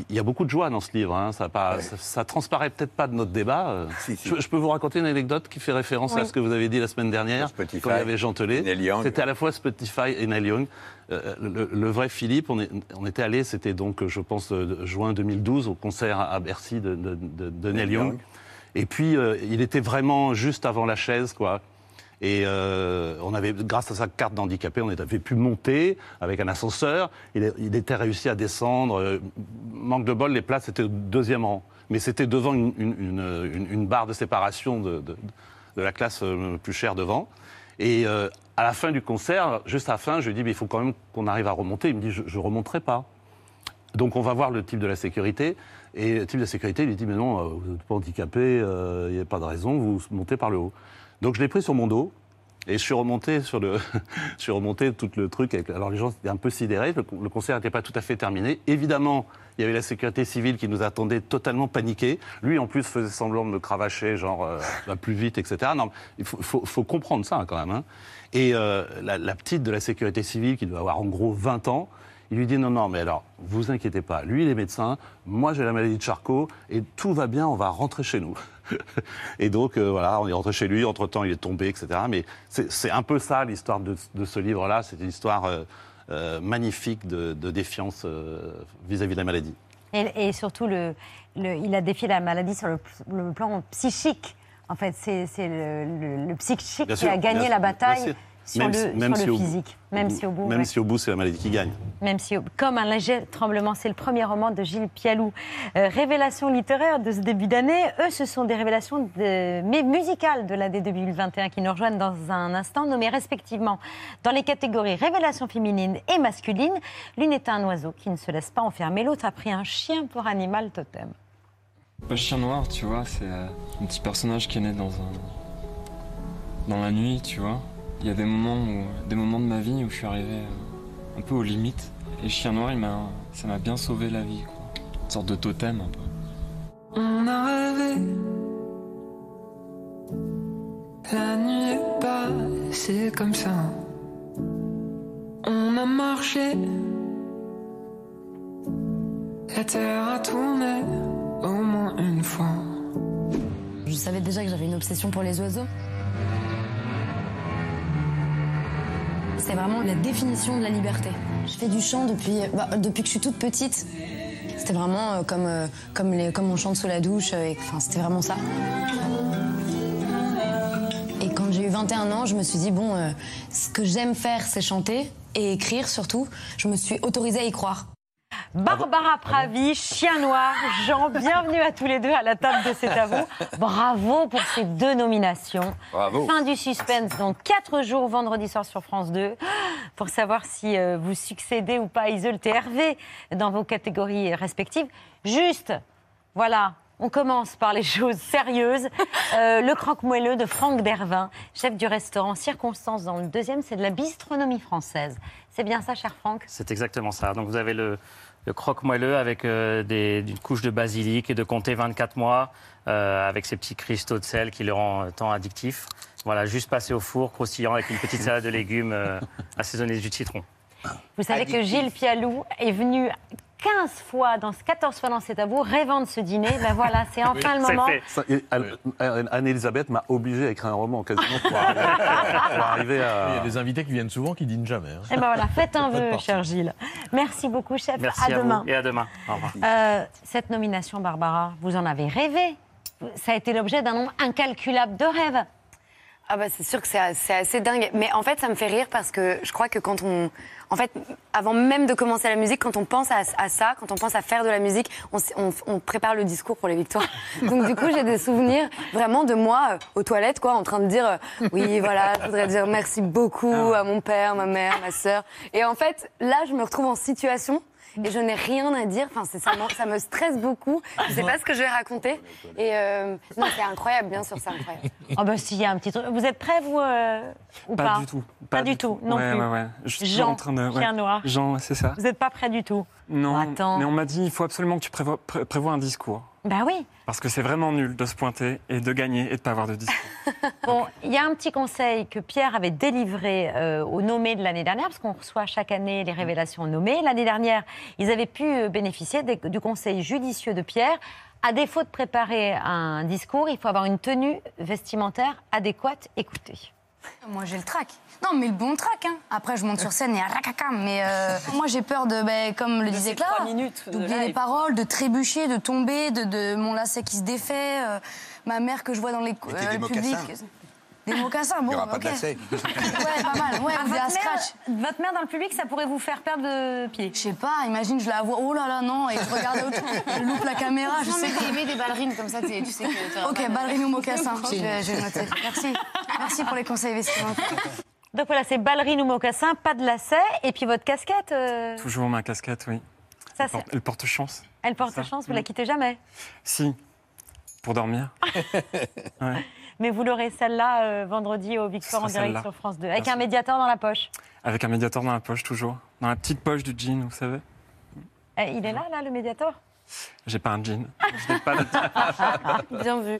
Il y a beaucoup de joie dans ce livre. hein. Ça, pas- ça, ça transparaît peut-être pas de notre débat. Je, je peux vous raconter une anecdote qui fait référence à ce que vous avez dit la semaine dernière, Spotify, quand il y avait Jean. C'était à la fois Spotify et Neil Young. Euh, le, le vrai Philippe, on, est- on était allé, c'était donc, je pense, euh, juin 2012, au concert à Bercy de, de- de- de Neil Young. Et puis, euh, il était vraiment juste avant la chaise, quoi. Et euh, on avait, grâce à sa carte d'handicapé, on avait pu monter avec un ascenseur. Il, était réussi à descendre. Euh, manque de bol, les places étaient au deuxième rang. Mais c'était devant une, barre de séparation de, la classe euh, plus chère devant. Et à la fin du concert, juste à la fin, je lui dis, mais il faut quand même qu'on arrive à remonter. Il me dit, je ne remonterai pas. Donc on va voir le type de la sécurité. Et le type de la sécurité, lui dit, mais non, vous n'êtes pas handicapé, il n'y a pas de raison, vous montez par le haut. Donc je l'ai pris sur mon dos. Et je suis remonté sur le, je suis remonté tout le truc. Avec, alors les gens étaient un peu sidérés. Le, le concert n'était pas tout à fait terminé. Évidemment, il y avait la sécurité civile qui nous attendait totalement paniqués. Lui, en plus, faisait semblant de me cravacher, genre, euh, plus vite, etc. Non, il faut, faut, faut comprendre ça hein, quand même. Hein. Et euh, la, la, petite de la sécurité civile, qui doit avoir en gros 20 ans, il lui dit non, non, mais alors, vous inquiétez pas. Lui, il est médecin. Moi, j'ai la maladie de Charcot et tout va bien. On va rentrer chez nous. et donc, euh, voilà, on est rentré chez lui. Entre temps, il est tombé, etc. Mais c'est un peu ça l'histoire de, de, ce livre-là. C'est une histoire euh, euh, magnifique de, de défiance vis-à-vis -vis de la maladie. Et, et surtout, le, le, il a défié la maladie sur le, le plan psychique. En fait, c'est le, le, psychique qui a gagné la bataille sur même, le, même sur si le au, physique. Même si au bout. Même ouais. si au bout, c'est la maladie qui gagne. Même si, comme un léger tremblement, c'est le premier roman de Gilles Pialou. Euh, révélations littéraires de ce début d'année, eux, ce sont des révélations de, mais musicales de l'année 2021 qui nous rejoignent dans un instant, nommées respectivement dans les catégories révélations féminines et masculines. L'une est un oiseau qui ne se laisse pas enfermer, l'autre a pris un chien pour animal totem. Le chien noir, tu vois, c'est euh, un petit personnage qui est né dans un dans la nuit, tu vois. Il y a des moments où des moments de ma vie où je suis arrivé euh, un peu aux limites. Et chien noir, il m'a ça m'a bien sauvé la vie, quoi. Une sorte de totem un peu. On a rêvé. La nuit est passée comme ça. On a marché. La terre a tourné au moins une fois. Je savais déjà que j'avais une obsession pour les oiseaux. C'est vraiment la définition de la liberté. Je fais du chant depuis, bah, depuis que je suis toute petite. C'était vraiment euh, comme, euh, comme, comme on chante sous la douche. Euh, c'était vraiment ça. Et quand j'ai eu 21 ans, je me suis dit, bon, euh, ce que j'aime faire, c'est chanter et écrire surtout. Je me suis autorisée à y croire. Barbara Pravi, Chien Noir, Jean, bienvenue à tous les deux à la table de C'est à vous. Bravo pour ces deux nominations. Bravo. Fin du suspense, donc 4 jours vendredi soir sur France 2, pour savoir si euh, vous succédez ou pas à Iseult et Hervé dans vos catégories respectives. Juste, voilà, on commence par les choses sérieuses. Euh, le croque-moelleux de Franck Dervin, chef du restaurant Circonstance dans le deuxième, c'est de la bistronomie française. C'est bien ça, cher Franck? C'est exactement ça. Donc vous avez le, le croque-moelleux avec euh, des, une couche de basilic et de comté 24 mois, euh, avec ces petits cristaux de sel qui le rend tant addictif. Voilà, juste passé au four, croustillant, avec une petite salade de légumes euh, assaisonnée du citron. Vous savez que Gilles Pialou est venu 15 fois, dans 14 fois dans cet avou, rêvant de ce dîner. Ben voilà, c'est enfin le moment. Anne-Elisabeth m'a obligé à écrire un roman quasiment pour arriver, pour arriver à. Il y a des invités qui viennent souvent qui dînent jamais. hein. Et ben voilà, faites un vœu, cher Gilles. Merci beaucoup, chef. Merci à à, demain. vous et à demain. Au revoir. Euh, cette nomination, Barbara, vous en avez rêvé. Ça a été l'objet d'un nombre incalculable de rêves. Ah bah c'est sûr que c'est assez dingue. Mais en fait, ça me fait rire parce que je crois que quand on... En fait, avant même de commencer la musique, quand on pense à, à ça, quand on pense à faire de la musique, on, s- on- on prépare le discours pour les victoires. Donc du coup, j'ai des souvenirs vraiment de moi euh, aux toilettes, quoi, en train de dire euh, oui, voilà, je voudrais dire merci beaucoup à mon père, ma mère, ma sœur. Et en fait, là, je me retrouve en situation et je n'ai rien à dire. Enfin, c'est- ça, me- ça me stresse beaucoup. Je sais pas ce que je vais raconter. Et euh, non, c'est incroyable, bien sûr, c'est incroyable. Oh ben s'il y a un petit truc. Vous êtes prêts, vous, euh, ou pas, Pas du tout. Pas, du tout, non ouais, plus. Ouais, ouais. Je suis Jean, en train de. ouais. chien noir. Jean, c'est ça. Vous n'êtes pas prêts du tout. Non, Attends. mais on m'a dit il faut absolument que tu prévois, pré- prévois un discours. Ben oui. Parce que c'est vraiment nul de se pointer et de gagner et de ne pas avoir de discours. Bon, il y a un petit conseil que Pierre avait délivré euh, aux nommés de l'année dernière, parce qu'on reçoit chaque année les révélations nommées. L'année dernière, ils avaient pu euh, bénéficier des- du conseil judicieux de Pierre. À défaut de préparer un discours, il faut avoir une tenue vestimentaire adéquate. Écoutez. Moi, j'ai le trac. Non, mais le bon trac. Hein. Après, je monte sur scène et racacam. Mais euh, moi, j'ai peur de, ben, comme le disait Clara, d'oublier les paroles, de trébucher, de tomber, de, de mon lacet qui se défait, euh, ma mère que je vois dans les cou- Mettez des mocassins. Mocassins, Il bon, n'y aura pas de lacet. Ouais, pas mal. Ouais, Ah, votre, scratch. mère, votre mère dans le public, ça pourrait vous faire perdre de pied. Je sais pas, imagine, je la vois, oh là là, non, et je regarde autour, je loupe la caméra, je Non, sais mais mets des ballerines comme ça, tu sais que Ok, pas de- ballerine ou mocassin, je Prochaine. vais, je vais noter. Merci. Merci pour les conseils vestimentaires. Donc voilà, c'est ballerine ou mocassin, pas de lacet. Et puis votre casquette, euh, Toujours ma casquette, oui. Ça, elle, porte, elle porte chance. elle porte Ça. chance, vous la quittez jamais. Si, pour dormir. Ouais. Mais vous l'aurez celle-là euh, vendredi au Victoire en direct sur France 2. Avec un médiateur dans la poche. Avec un médiateur dans la poche, toujours. Dans la petite poche du jean, vous savez. Eh, il est là, là, le médiateur? J'ai pas un jean. Je n'ai pas de Bien vu.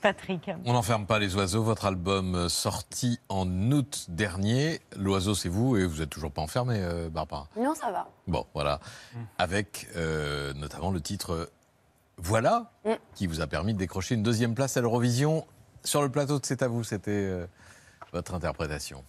Patrick. On n'enferme pas les oiseaux. Votre album euh, sorti en août dernier. L'oiseau, c'est vous et vous n'êtes toujours pas enfermé, euh, Barbara? Non, ça va. Bon, voilà. Avec euh, notamment le titre Voilà, Mm. qui vous a permis de décrocher une deuxième place à l'Eurovision. Sur le plateau de C'est à vous, c'était euh, votre interprétation.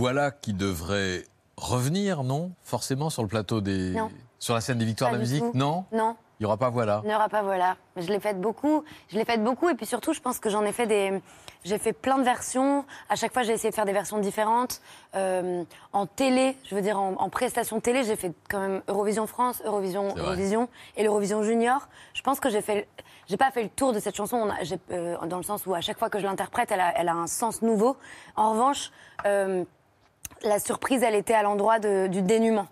Voilà qui devrait revenir, non Forcément sur le plateau des. Non. Sur la scène des victoires de la musique? tout. Non? Non. Il n'y aura pas Voilà? Il n'y aura pas voilà. Je l'ai faite beaucoup. Je l'ai faite beaucoup et puis surtout, je pense que j'en ai fait des. J'ai fait plein de versions. À chaque fois, j'ai essayé de faire des versions différentes. Euh, en télé, je veux dire en, en prestation télé, j'ai fait quand même Eurovision France, Eurovision. Eurovision et l'Eurovision Junior. Je pense que j'ai fait. J'ai pas fait le tour de cette chanson euh, dans le sens où à chaque fois que je l'interprète, elle a, elle a un sens nouveau. En revanche. euh, la surprise, elle était à l'endroit du dénuement.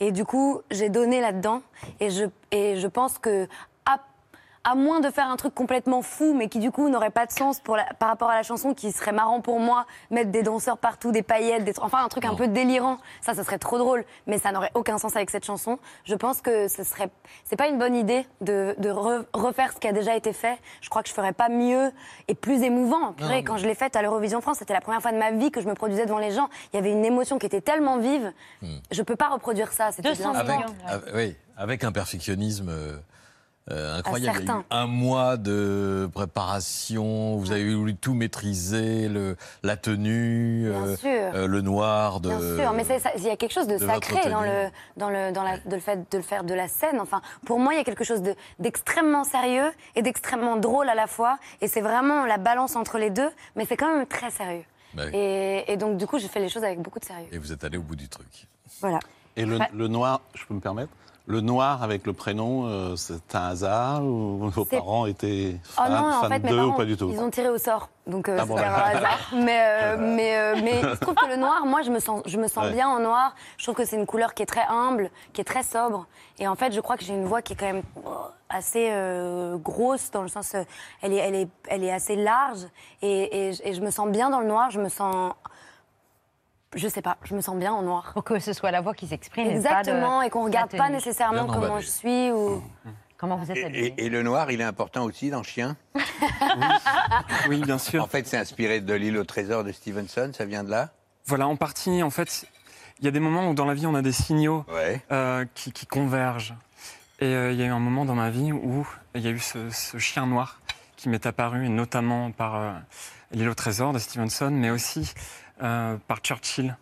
Et du coup, j'ai donné là-dedans. Et je, et je pense que, à, moins de faire un truc complètement fou, mais qui du coup n'aurait pas de sens pour la- par rapport à la chanson, qui serait marrant pour moi, mettre des danseurs partout, des paillettes, des, enfin un truc un peu délirant, ça, ça serait trop drôle, mais ça n'aurait aucun sens avec cette chanson. Je pense que ce serait, c'est pas une bonne idée de, de re- refaire ce qui a déjà été fait. Je crois que je ferais pas mieux et plus émouvant. Purée, mais- quand je l'ai faite à l'Eurovision France, c'était la première fois de ma vie que je me produisais devant les gens. Il y avait une émotion qui était tellement vive. Je peux pas reproduire ça. C'était de Avec, l'instant. avec- oui, avec un perfectionnisme euh, euh, incroyable. Il y a eu certain. un mois de préparation, vous avez voulu tout maîtriser, le, la tenue, Bien euh, sûr. euh, le noir de. Bien sûr, mais il y a quelque chose de, sacré dans le, dans le, dans la, de le fait de le faire de la scène. Enfin, pour moi, il y a quelque chose de- d'extrêmement sérieux et d'extrêmement drôle à la fois. Et c'est vraiment la balance entre les deux, mais c'est quand même très sérieux. Bah oui. Et, et donc, du coup, j'ai fait les choses avec beaucoup de sérieux. Et vous êtes allé au bout du truc. Voilà. Et le noir, je peux me permettre? Le noir avec le prénom, euh, c'est un hasard ou vos C'est- parents étaient Oh fans, non, en fait, d'eux ou pas du tout? ils ont tiré au sort. Donc, euh, Ah bon, c'était un hasard. Mais, euh, mais, mais il se trouve que le noir, moi, je me sens, je me sens Ouais. bien en noir. Je trouve que c'est une couleur qui est très humble, qui est très sobre. Et en fait, je crois que j'ai une voix qui est quand même assez grosse, dans le sens, elle, est, elle, est, elle est assez large. Et, et, et je me sens bien dans le noir. Je me sens. Je sais pas, je me sens bien en noir. Pour que ce soit la voix qui s'exprime. Exactement, et qu'on regarde la pas nécessairement Bien comment emballé. je suis ou. Comment vous êtes Et, habillé et- et le noir, il est important aussi dans Chien? Oui, bien sûr. En fait, c'est inspiré de l'île au trésor de Stevenson, ça vient de là? Voilà, en partie, en fait, il y a des moments où dans la vie, on a des signaux Ouais. euh, qui, qui convergent. Et euh, il y a eu un moment dans ma vie où il y a eu ce, ce chien noir qui m'est apparu, et notamment par euh, L'île au trésor de Stevenson, mais aussi euh, par Churchill.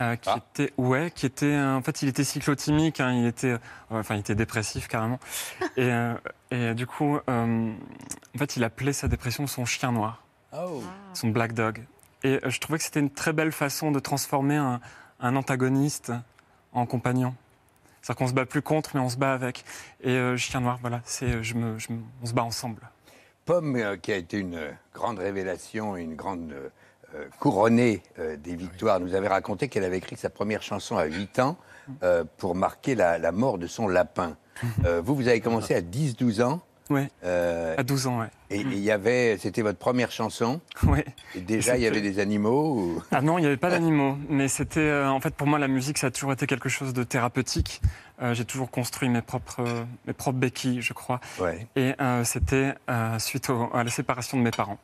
euh, qui était ouais qui était euh, en fait il était cyclotimique hein, il était euh, enfin il était dépressif carrément et, euh, et du coup euh, en fait il appelait sa dépression son chien noir son black dog. Et euh, je trouvais que c'était une très belle façon de transformer un, un antagoniste en compagnon. C'est-à-dire qu'on se bat plus contre, mais on se bat avec. Et euh, Chien Noir, voilà, c'est je me, je me- on se bat ensemble. Pomme, euh, qui a été une grande révélation, une grande couronnée euh, des victoires, nous avait raconté qu'elle avait écrit sa première chanson à 8 ans euh, pour marquer la, la mort de son lapin. Euh, vous, vous avez commencé à 10-12 ans Oui, euh, à 12 ans, ouais. et il y avait, c'était votre première chanson? Ouais. Et déjà, il y avait des animaux ou... Ah non, il n'y avait pas d'animaux. Mais c'était, euh, en fait, pour moi, la musique, ça a toujours été quelque chose de thérapeutique. Euh, J'ai toujours construit mes propres, euh, mes propres béquilles, je crois. Ouais. Et euh, c'était euh, suite au- à la séparation de mes parents.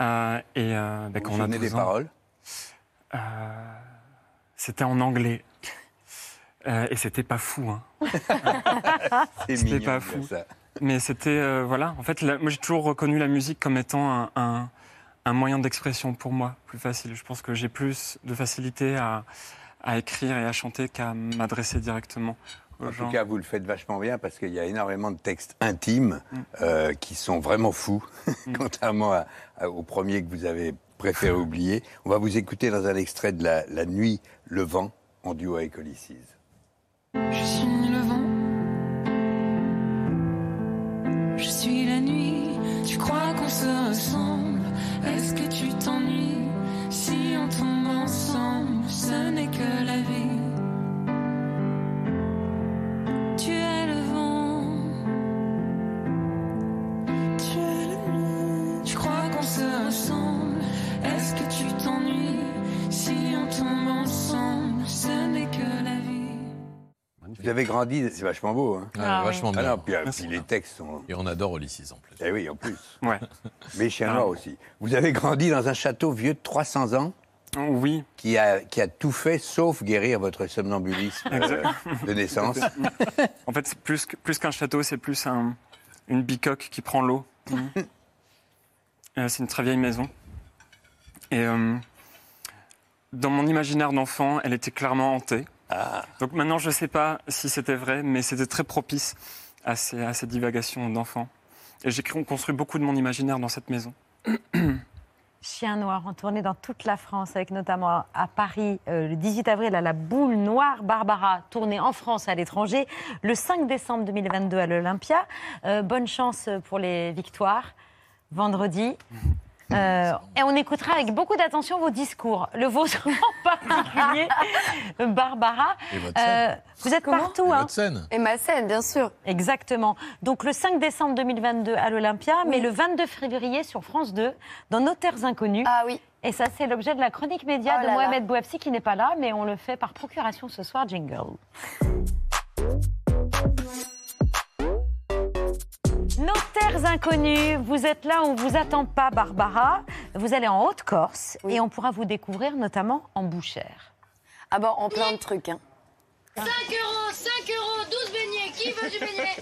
Euh, et euh, ben, quand vous on a souvenez 12 des ans, paroles euh, C'était en anglais. Euh, et c'était pas fou. Hein. C'était pas fou. ça. Mais c'était, euh, voilà, en fait, la- moi j'ai toujours reconnu la musique comme étant un, un- un moyen d'expression pour moi, plus facile. Je pense que j'ai plus de facilité à, à écrire et à chanter qu'à m'adresser directement En tout cas, vous le faites vachement bien parce qu'il y a énormément de textes intimes euh, qui sont vraiment fous, contrairement à- à- au premier que vous avez préféré oublier. On va vous écouter dans un extrait de la, La nuit, le vent, en duo avec Ulysses. Je suis le vent. Je suis la nuit. Tu crois qu'on se ressemble? Est-ce que tu t'ennuies Si on tombe ensemble, ce n'est que la Si on tombe ensemble, ce n'est que la vie. Vous avez grandi, c'est vachement beau. Hein Ouais, Ah vachement oui. bien. non, puis, euh, puis les textes sont. Et on adore Ulysses en plus. Eh oui, en plus. Ouais. Mais Chien Ah. Noir aussi. Vous avez grandi dans un château vieux de 300 ans Oui. Qui a, qui a tout fait sauf guérir votre somnambulisme euh, de naissance. en fait, c'est plus plus qu'un château, c'est plus un- une bicoque qui prend l'eau. Euh, c'est une très vieille maison. Et euh, dans mon imaginaire d'enfant, elle était clairement hantée. Donc maintenant, je ne sais pas si c'était vrai, mais c'était très propice à ces, à ces divagations d'enfants. Et j'ai construit beaucoup de mon imaginaire dans cette maison. Chien noir en tournée dans toute la France, avec notamment à Paris euh, le 18 avril à la Boule Noire Barbara, tournée en France et à l'étranger, le 5 décembre 2022 à l'Olympia. Euh, bonne chance pour les victoires vendredi. Euh, et on écoutera avec beaucoup d'attention vos discours, le vôtre en particulier, Barbara. Et votre scène. vous êtes Comment partout. Et hein. votre scène. Et ma scène, bien sûr. Exactement. Donc le 5 décembre 2022 à l'Olympia, mais le 22 février sur France 2, dans Nos Terres Inconnues. Ah oui. Et ça, c'est l'objet de la chronique média Oh de là là. Mohamed Bouafsi qui n'est pas là, mais on le fait par procuration ce soir, jingle. Nos terres inconnues, vous êtes là où on vous attend pas, Barbara. Vous allez en Haute-Corse et on pourra vous découvrir notamment en Bouchère. Ah bah, en plein de trucs. Hein. 5 euros, 5 euros, 12 beignets. Qui veut du beignet?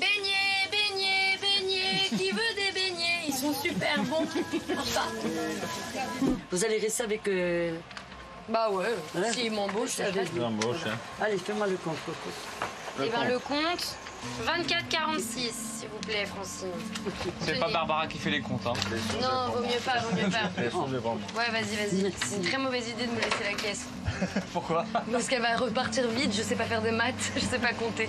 Beignet, beignet, beignet. Qui veut des beignets? Ils sont super bons. Vous allez rester avec. euh, bah ouais, Hein s'ils m'embauchent, ça Avec- fait. Allez, fais-moi le compte, Coco. Eh ben le compte, 24,46, s'il vous plaît, Francine. C'est pas Barbara qui fait les comptes. Hein. Non, vaut mieux pas, vaut mieux pas. Ouais, vas-y, vas-y. C'est une très mauvaise idée de me laisser la caisse. Pourquoi? Parce qu'elle va repartir vite, je sais pas faire de maths, je sais pas compter.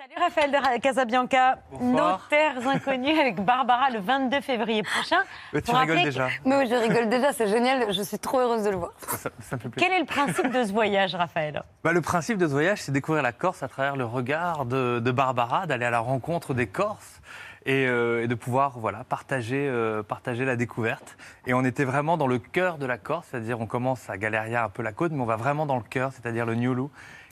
Salut Raphaël de Casabianca. Nos Bonsoir. terres inconnues avec Barbara le 22 février prochain. Mais tu Pour rigoles rappeler déjà. que- Mais oui, je rigole déjà, c'est génial. Je suis trop heureuse de le voir. Ça, ça me fait plaisir. Quel est le principe de ce voyage, Raphaël? Bah, le principe de ce voyage, c'est découvrir la Corse à travers le regard de, de Barbara, d'aller à la rencontre des Corses et, euh, et de pouvoir voilà, partager, euh, partager la découverte. Et on était vraiment dans le cœur de la Corse, c'est-à-dire on commence à Galeria, un peu la côte, mais on va vraiment dans le cœur, c'est-à-dire le Niolu,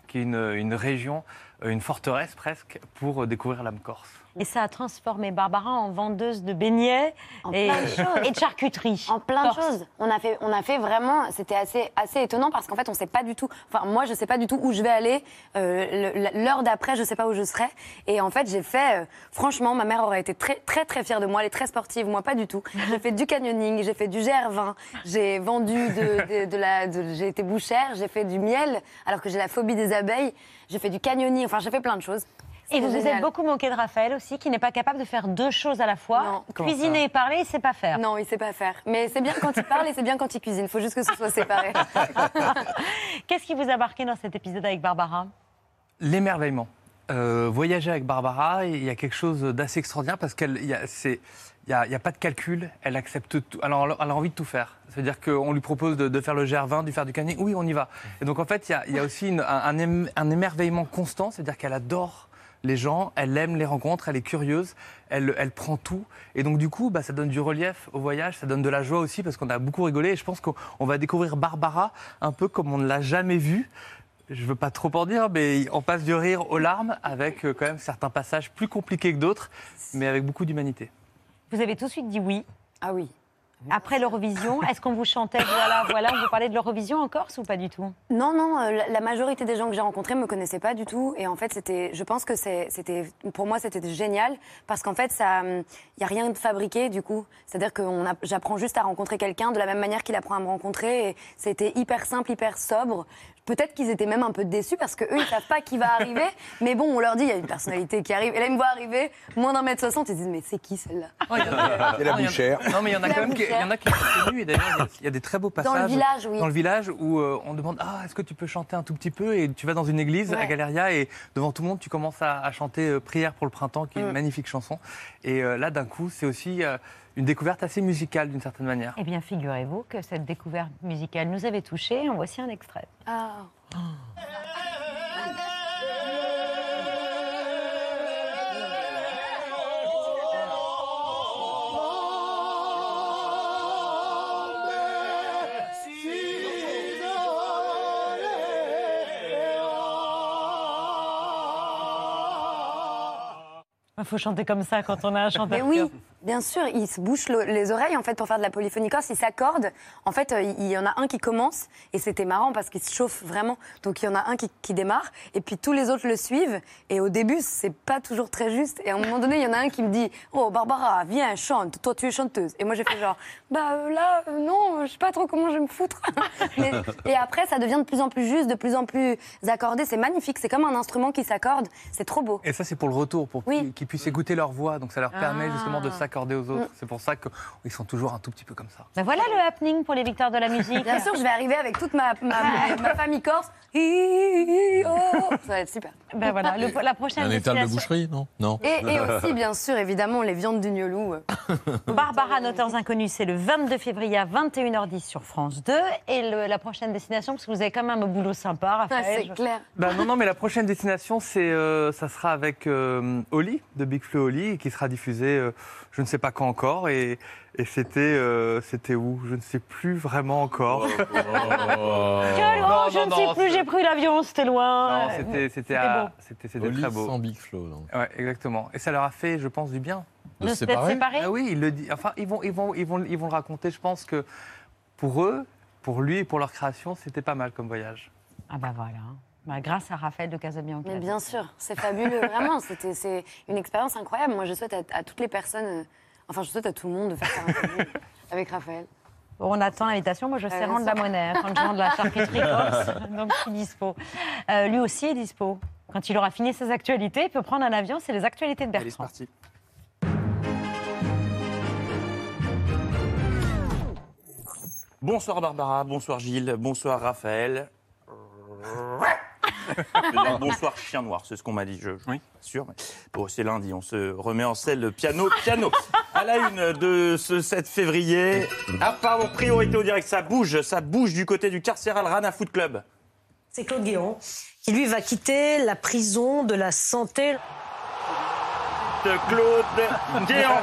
qui est une, une région, euh, une forteresse presque, pour découvrir l'âme corse. Et ça a transformé Barbara en vendeuse de beignets et, de choses. et de charcuterie. En plein de choses. On a fait, on a fait vraiment, c'était assez, assez étonnant parce qu'en fait, on sait pas du tout. Enfin, moi, je sais pas du tout où je vais aller. Euh, L'heure d'après, je sais pas où je serai. Et en fait, j'ai fait. euh, franchement, ma mère aurait été très, très, très fière de moi. Elle est très sportive, moi pas du tout. J'ai fait du canyoning, j'ai fait du GR20, j'ai vendu de, de- de la, j'ai été bouchère, j'ai fait du miel alors que j'ai la phobie des abeilles. J'ai fait du canyoning. Enfin, j'ai fait plein de choses. Et vous vous génial. êtes beaucoup moqué de Raphaël aussi, qui n'est pas capable de faire deux choses à la fois. Comment Cuisiner et parler, il ne sait pas faire. Non, il sait pas faire. Mais c'est bien quand il parle et c'est bien quand il cuisine. Il faut juste que ce soit séparé. Qu'est-ce qui vous a marqué dans cet épisode avec Barbara? L'émerveillement. Euh, voyager avec Barbara, il y a quelque chose d'assez extraordinaire parce qu'elle, il y a, c'est- il y a- pas de calcul, elle accepte tout. Alors, elle a envie de tout faire. C'est-à-dire qu'on lui propose de, de faire le GR20, de faire du canning, oui, on y va. Et donc, en fait, il y a, il y a aussi une- un émerveillement constant, c'est-à-dire qu'elle adore les gens, elle aime les rencontres, elle est curieuse, elle, elle prend tout. Et donc, du coup, bah, ça donne du relief au voyage, ça donne de la joie aussi parce qu'on a beaucoup rigolé. Et je pense qu'on on va découvrir Barbara un peu comme on ne l'a jamais vue. Je veux pas trop en dire, mais on passe du rire aux larmes avec euh, quand même certains passages plus compliqués que d'autres, mais avec beaucoup d'humanité. Vous avez tout de suite dit oui. Ah oui. Après l'Eurovision, est-ce qu'on vous chantait voilà, voilà, on vous parlait de l'Eurovision en Corse ou pas du tout? Non, non, euh, la, majorité des gens que j'ai rencontrés me connaissaient pas du tout. Et en fait, c'était, je pense que c'était, pour moi, c'était génial parce qu'en fait, ça, il y a rien de fabriqué du coup. C'est-à-dire que j'apprends juste à rencontrer quelqu'un de la même manière qu'il apprend à me rencontrer. Et c'était hyper simple, hyper sobre. Peut-être qu'ils étaient même un peu déçus parce que eux, ils savent pas qui va arriver. Mais bon, on leur dit, il y a une personnalité qui arrive. Et là, ils me voient arriver, moins d'un mètre soixante, ils se disent, mais c'est qui celle-là? C'est la bouchère. Non, mais il y en a quand même qui, il y en a qui sont connus. Et d'ailleurs, il y a- il y a des très beaux Dans le passages. village, oui. Dans le village où euh, on demande Ah, est-ce que tu peux chanter un tout petit peu? Et tu vas dans une église à. Galeria et devant tout le monde, tu commences à, à chanter euh, Prière pour le printemps, qui est une Mm. magnifique chanson. Et euh, là, d'un coup, c'est aussi euh, une découverte assez musicale d'une certaine manière. Eh bien, figurez-vous que cette découverte musicale nous avait touchés. En voici un extrait. Ah. Il faut chanter comme ça quand on a un chanteur. Mais oui, bien sûr, ils se bouchent le- les oreilles en fait pour faire de la polyphonie corse. Ils s'accordent. En fait, euh, il y en a un qui commence et c'était marrant parce qu'il se chauffe vraiment. Donc il y en a un qui, qui démarre et puis tous les autres le suivent. Et au début, c'est pas toujours très juste. Et à un moment donné, il y en a un qui me dit "Oh Barbara, viens, chante. Toi, tu es chanteuse." Et moi, j'ai fait genre "Bah euh, là, euh, non, je sais pas trop comment je vais me foutre." Mais- et après, ça devient de plus en plus juste, de plus en plus accordé. C'est magnifique. C'est comme un instrument qui s'accorde. C'est trop beau. Et ça, c'est pour le retour, pour qu'ils qu'ils puissent écouter leur voix. Donc ça leur permet Ah. justement de s'accorder aux autres. Mm. C'est pour ça qu'ils sont toujours un tout petit peu comme ça. Ben voilà le happening pour les victoires de la musique. Bien sûr, je vais arriver avec toute ma, ma, ma- ma famille corse. Oh. Ça va être super. Ben voilà, le- la prochaine Un étal de boucherie, non? Non. Et, et aussi, bien sûr, évidemment, les viandes du gnolou. euh. Barbara, Noteurs Inconnus, c'est le 22 février à 21h10 sur France 2. Et le- la prochaine destination, parce que vous avez quand même un boulot sympa, Raphaël. Ah, c'est clair. Bah, non, non, mais la prochaine destination, c'est, euh, ça sera avec euh, Oli, de Big Flo Oli, qui sera diffusé euh, je ne sais pas quand encore. Et, et c'était, euh, c'était où? Je ne sais plus vraiment encore. Quel loin, Non, je non, ne non, sais plus, j'ai pris l'avion, c'était loin. Non, c'était, c'était, à- c'était, c'était très beau. sans Big Flo, donc. Ouais, exactement. Et ça leur a fait, je pense, du bien. De se séparer Ah oui, il le dit. Enfin, ils vont, ils vont, ils vont, ils vont le raconter. Je pense que pour eux, pour lui et pour leur création, c'était pas mal comme voyage. Ah bah voilà. Bah, grâce à Raphaël de Casabianca. Mais bien sûr, c'est fabuleux, vraiment. C'était, c'est une expérience incroyable. Moi, je souhaite à, à toutes les personnes, euh, enfin, je souhaite à tout le monde de faire ça avec Raphaël. On attend l'invitation. Moi, je sais rendre la monnaie hein, quand je rends de la charcuterie corse. Donc, je suis dispo. Euh, lui aussi est dispo. Quand il aura fini ses actualités, il peut prendre un avion. C'est les actualités de Bertrand. parti. Bonsoir Barbara, bonsoir Gilles, bonsoir Raphaël. Je dire bonsoir chien noir, c'est ce qu'on m'a dit, je oui. sûr. mais Bon, c'est lundi, on se remet en selle piano, piano. À la une de ce 7 février. Ah pardon, priorité au direct, ça bouge, ça bouge du côté du carcéral Rana Foot Club. C'est Claude Guéant qui lui va quitter la prison de la santé. De Claude Guéant,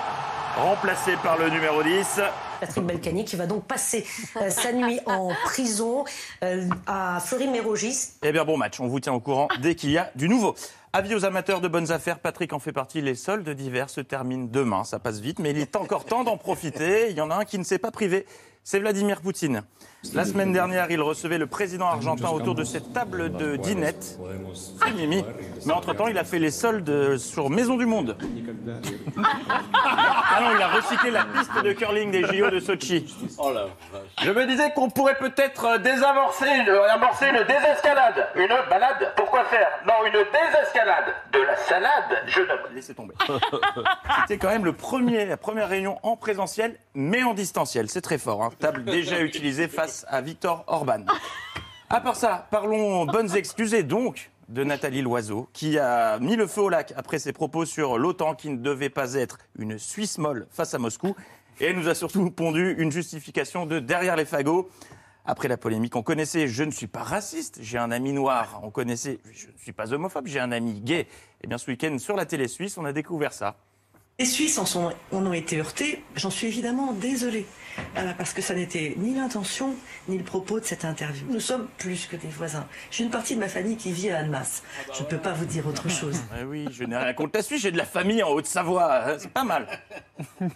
remplacé par le numéro 10. Patrick Balkany qui va donc passer euh, sa nuit en prison euh, à Fleury-Mérogis. Eh bien, bon match. On vous tient au courant dès qu'il y a du nouveau. Avis aux amateurs de bonnes affaires, Patrick en fait partie. Les soldes d'hiver se terminent demain. Ça passe vite, mais il est encore temps d'en profiter. Il y en a un qui ne s'est pas privé. C'est Vladimir Poutine. La semaine dernière, il recevait le président argentin autour de cette table de dinette. C'est Mimi. Mais entre-temps, il a fait les soldes sur Maison du Monde. Ah non, il a recyclé la piste de curling des JO de Sochi. Oh Je me disais qu'on pourrait peut-être euh, désamorcer une, amorcer une désescalade. Une balade Pourquoi faire? Non, une désescalade. De la salade Je ne... Laissez tomber. C'était quand même le premier, la première réunion en présentiel, mais en distanciel. C'est très fort. Hein. Table déjà utilisée face à Victor Orban. À part ça, parlons bonnes excuses donc de Nathalie Loiseau, qui a mis le feu au lac après ses propos sur l'OTAN qui ne devait pas être une Suisse molle face à Moscou. Et nous a surtout pondu une justification de derrière les fagots. Après la polémique, on connaissait je ne suis pas raciste, j'ai un ami noir. On connaissait je ne suis pas homophobe, j'ai un ami gay. Et bien ce week-end, sur la télé suisse, on a découvert ça. Les Suisses en, sont, en ont été heurtés. J'en suis évidemment désolée. Euh, parce que ça n'était ni l'intention ni le propos de cette interview. Nous sommes plus que des voisins. J'ai une partie de ma famille qui vit à Annemasse. Je ne peux pas vous dire autre chose. Eh oui, je n'ai rien contre la Suisse, j'ai de la famille en Haute-Savoie, c'est pas mal.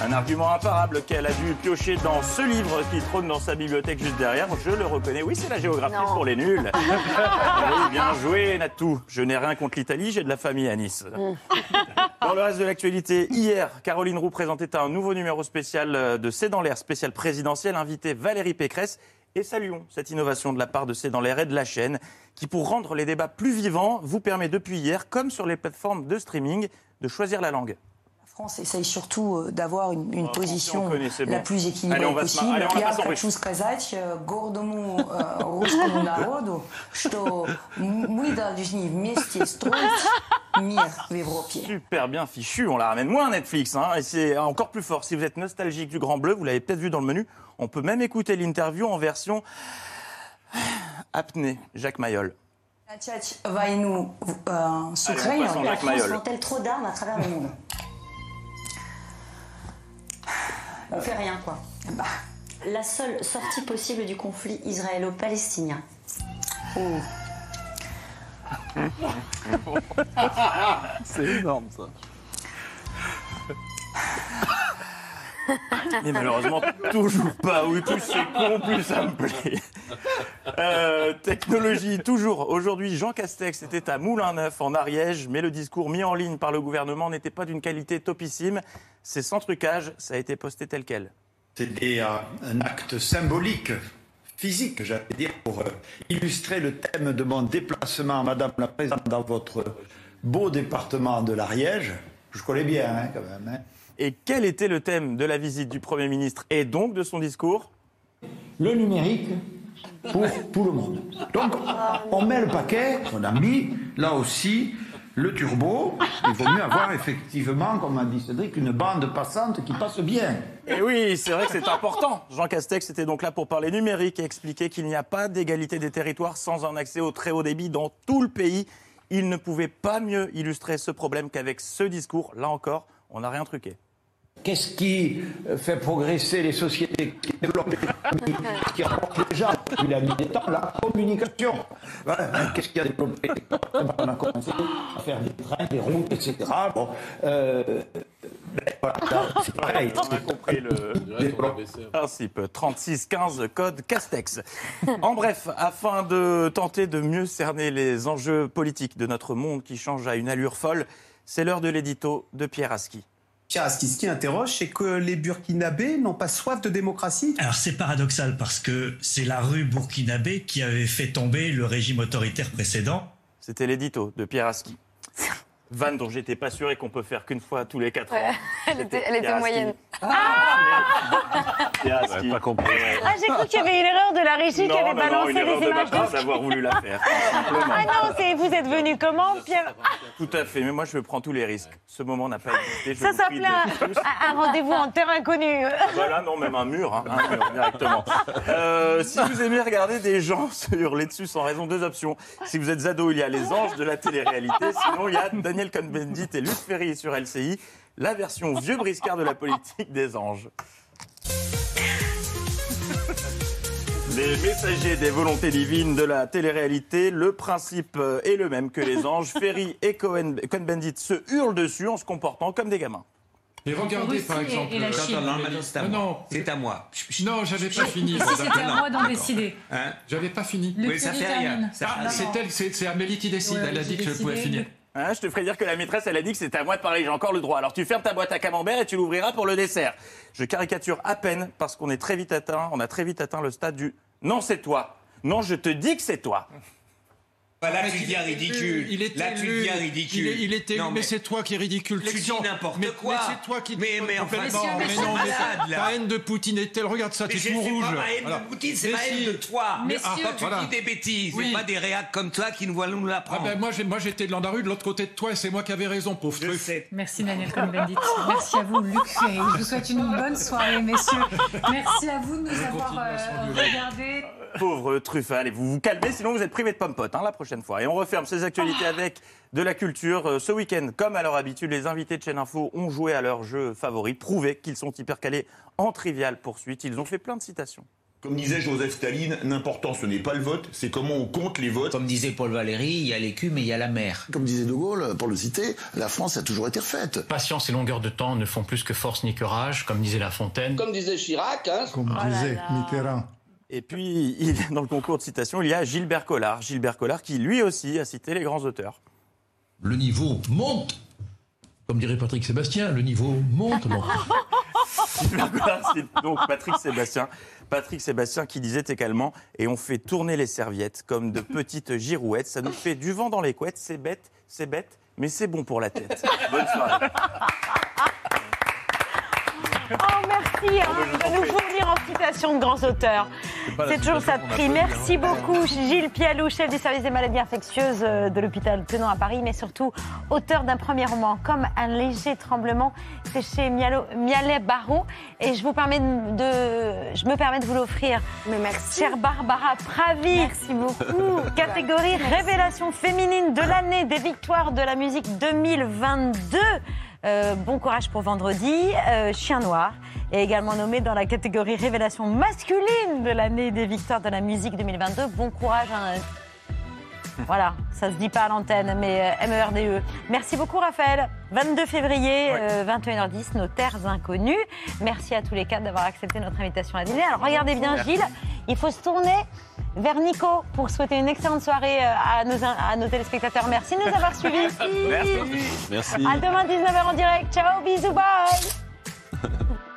Un argument imparable qu'elle a dû piocher dans ce livre qui trône dans sa bibliothèque juste derrière. Je le reconnais. Oui, c'est la géographie pour les nuls. oui, bien joué, Natou. Je n'ai rien contre l'Italie, j'ai de la famille à Nice. Dans le reste de l'actualité, hier, Caroline Roux présentait un nouveau numéro spécial euh, de C'est dans l'air, spécial présidentiel, invité Valérie Pécresse. Et saluons cette innovation de la part de C'est dans l'air et de la chaîne, qui, pour rendre les débats plus vivants, vous permet depuis hier, comme sur les plateformes de streaming, de choisir la langue. La France essaye surtout euh, d'avoir une, une on position connaît, c'est la bon. plus équilibrée Allez, on va se possible. mar- allez, on va Я passer en хочу russe. сказать э, гордому э, русскому народу, что м- мы должны вместе строить мир в Европе. Super bien fichu, on la ramène moins Netflix, hein, et c'est encore plus fort. Si vous êtes nostalgique du Grand Bleu, vous l'avez peut-être vu dans le menu, on peut même écouter l'interview en version apnée, Jacques Mayol. Начать войну в- э, с Allez, on Украиной. passe en La Jacques France Mayol. vend-elle trop d'armes à travers le monde On fait rien, quoi. Bah, La seule sortie possible du conflit israélo-palestinien. C'est énorme ça. Mais malheureusement, toujours pas. Oui, plus c'est con, plus ça me plaît. Euh, technologie, toujours. Aujourd'hui, Jean Castex était à Moulin-Neuf, en Ariège, mais le discours mis en ligne par le gouvernement n'était pas d'une qualité topissime. C'est sans trucage, ça a été posté tel quel. C'était un, un acte symbolique, physique, j'allais dire, pour euh, illustrer le thème de mon déplacement, Madame la Présidente, dans votre beau département de l'Ariège. Je connais bien, hein, quand même. hein. Et quel était le thème de la visite du Premier ministre et donc de son discours? Le numérique pour tout le monde. Donc, on met le paquet, on a mis, là aussi, le turbo. Il vaut mieux avoir effectivement, comme a dit Cédric, une bande passante qui passe bien. Et oui, c'est vrai que c'est important. Jean Castex était donc là pour parler numérique et expliquer qu'il n'y a pas d'égalité des territoires sans un accès au très haut débit dans tout le pays. Il ne pouvait pas mieux illustrer ce problème qu'avec ce discours. Là encore, on n'a rien truqué. Qu'est-ce qui euh, fait progresser les sociétés, qui développe l'économie, qui rapporte les gens? Il a mis des temps, la communication. Hein, Qu'est-ce qui a développé On a commencé à faire des trains, des routes, etc. Bon, euh, ben, voilà, là, c'est pareil. On a compris le principe. 36-15 code Castex. En bref, afin de tenter de mieux cerner les enjeux politiques de notre monde qui change à une allure folle, c'est l'heure de l'édito de Pierre Aski. Pierre Aski, ce qui interroge, c'est que les Burkinabés n'ont pas soif de démocratie. Alors c'est paradoxal parce que c'est la rue burkinabé qui avait fait tomber le régime autoritaire précédent. C'était l'édito de Pierre Aski. Vanne dont j'étais pas sûr et qu'on peut faire qu'une fois tous les quatre ans. Ouais, elle était, elle était moyenne. Pierre Aski. pas compris. Ah, j'ai cru qu'il y avait une erreur de la régie qui Non, avait non, non, balancé une erreur les de ma images. part d'avoir voulu la faire. Ah non, c'est vous êtes venu comment, Pierre Tout à fait, mais moi je prends tous les risques. Ce moment n'a pas existé. Je Ça de un, un rendez-vous en terre inconnue. Voilà, non, même un mur, hein, un mur directement. Euh, si vous aimez regarder des gens se hurler dessus sans raison, deux options. Si vous êtes ado, il y a les anges de la télé-réalité. Sinon, il y a Daniel Cohn-Bendit et Luc Ferry sur LCI, la version vieux briscard de la politique des anges. Les messagers des volontés divines de la télé-réalité, le principe euh, est le même que les anges. Ferry et Cohen- Cohn-Bendit se hurlent dessus en se comportant comme des gamins. Et regardez par exemple. et la Chine. quand- Non, c'est à moi. Non, C'est à moi. Non, j'avais pas fini. C'était à moi d'en décider. Hein? J'avais pas fini. Oui, ça fait rien. Ah, c'est elle, c'est c'est Amélie qui décide. Ouais, Elle a dit que je pouvais finir. Hein, je te ferai dire que la maîtresse, elle a dit que c'était à moi de parler, j'ai encore le droit. Alors tu fermes ta boîte à camembert et tu l'ouvriras pour le dessert. Je caricature à peine parce qu'on est très vite atteint, on a très vite atteint le stade du non, c'est toi. Non, je te dis que c'est toi. Bah, là, mais tu deviens ridicule. Il est Là, tu deviens ridicule. Il est, il élu, Non, mais, mais- c'est toi qui est ridicule. Tu Tu dis n'importe mais- quoi. Mais c'est toi qui. Mais- mais enfin, mais mais c'est non, mais malade, là. ta haine de Poutine est telle. Regarde ça, Mais t'es tout rouge. pas ma haine Voilà. de Poutine, c'est Mais ma si. haine de toi. Mais ah, toi, tu voilà. dis des bêtises. Oui. C'est pas des réacs comme toi qui nous voient nous Ah l'apprendre. ben moi, j'étais de Landarue, de l'autre côté de toi, et c'est moi qui avais raison, pauvre truc. Merci Daniel Cohn-Bendit. Merci à vous, Luc Ferry. Je vous souhaite une bonne soirée, messieurs. Merci à vous de nous avoir euh, regardés. Pauvre Truffal, et vous vous calmez, sinon vous êtes privé de pommes-potes hein, la prochaine fois. Et on referme ces actualités avec de la culture. Euh, Ce week-end, comme à leur habitude, les invités de chaîne Info ont joué à leur jeu favori, prouvé qu'ils sont hyper calés en trivial poursuite. Ils ont fait plein de citations. Comme disait Joseph Staline, l'important ce n'est pas le vote, c'est comment on compte les votes. Comme disait Paul Valéry, il y a l'écume et il y a la mer. Comme disait De Gaulle, pour le citer, la France a toujours été refaite. Patience et longueur de temps ne font plus que force ni que rage, comme disait La Fontaine. Comme disait Chirac, hein. Comme Oh là disait là. Mitterrand. Et puis, il- dans le concours de citation, il y a Gilbert Collard. Gilbert Collard qui, lui aussi, a cité les grands auteurs. Le niveau monte. Comme dirait Patrick Sébastien, le niveau monte. monte. Gilbert Collard, c'est donc Patrick Sébastien. Patrick Sébastien qui disait également Et on fait tourner les serviettes comme de petites girouettes. Ça nous fait du vent dans les couettes. C'est bête, c'est bête, mais c'est bon pour la tête. Bonne soirée. Oh, merci hein, de nous fournir en citation de grands auteurs. C'est toujours ça de prix. Merci hein. beaucoup, Gilles Pialou, chef du service des maladies infectieuses euh, de l'hôpital Tenon à Paris, mais surtout auteur d'un premier roman, comme un léger tremblement. C'est chez Mialo- Mialet Barou. Et je vous permets de, de- je me permets de vous l'offrir. Mais merci. Chère Barbara Pravi. Merci beaucoup. Catégorie révélation féminine de l'année des victoires de la musique 2022. Euh, bon courage pour vendredi. Euh, Chien Noir est également nommé dans la catégorie révélation masculine de l'année des victoires de la musique 2022. Bon courage. hein. Voilà, ça se dit pas à l'antenne, mais euh, MERDE. Merci beaucoup Raphaël. 22 février, euh, 21h10, nos terres inconnues. Merci à tous les quatre d'avoir accepté notre invitation à dîner. Alors regardez bien Merci. Gilles, il faut se tourner vers Nico pour souhaiter une excellente soirée euh, à nos, à nos téléspectateurs. Merci de nous avoir suivis. Merci. À demain 19h en direct. Ciao, bisous, bye.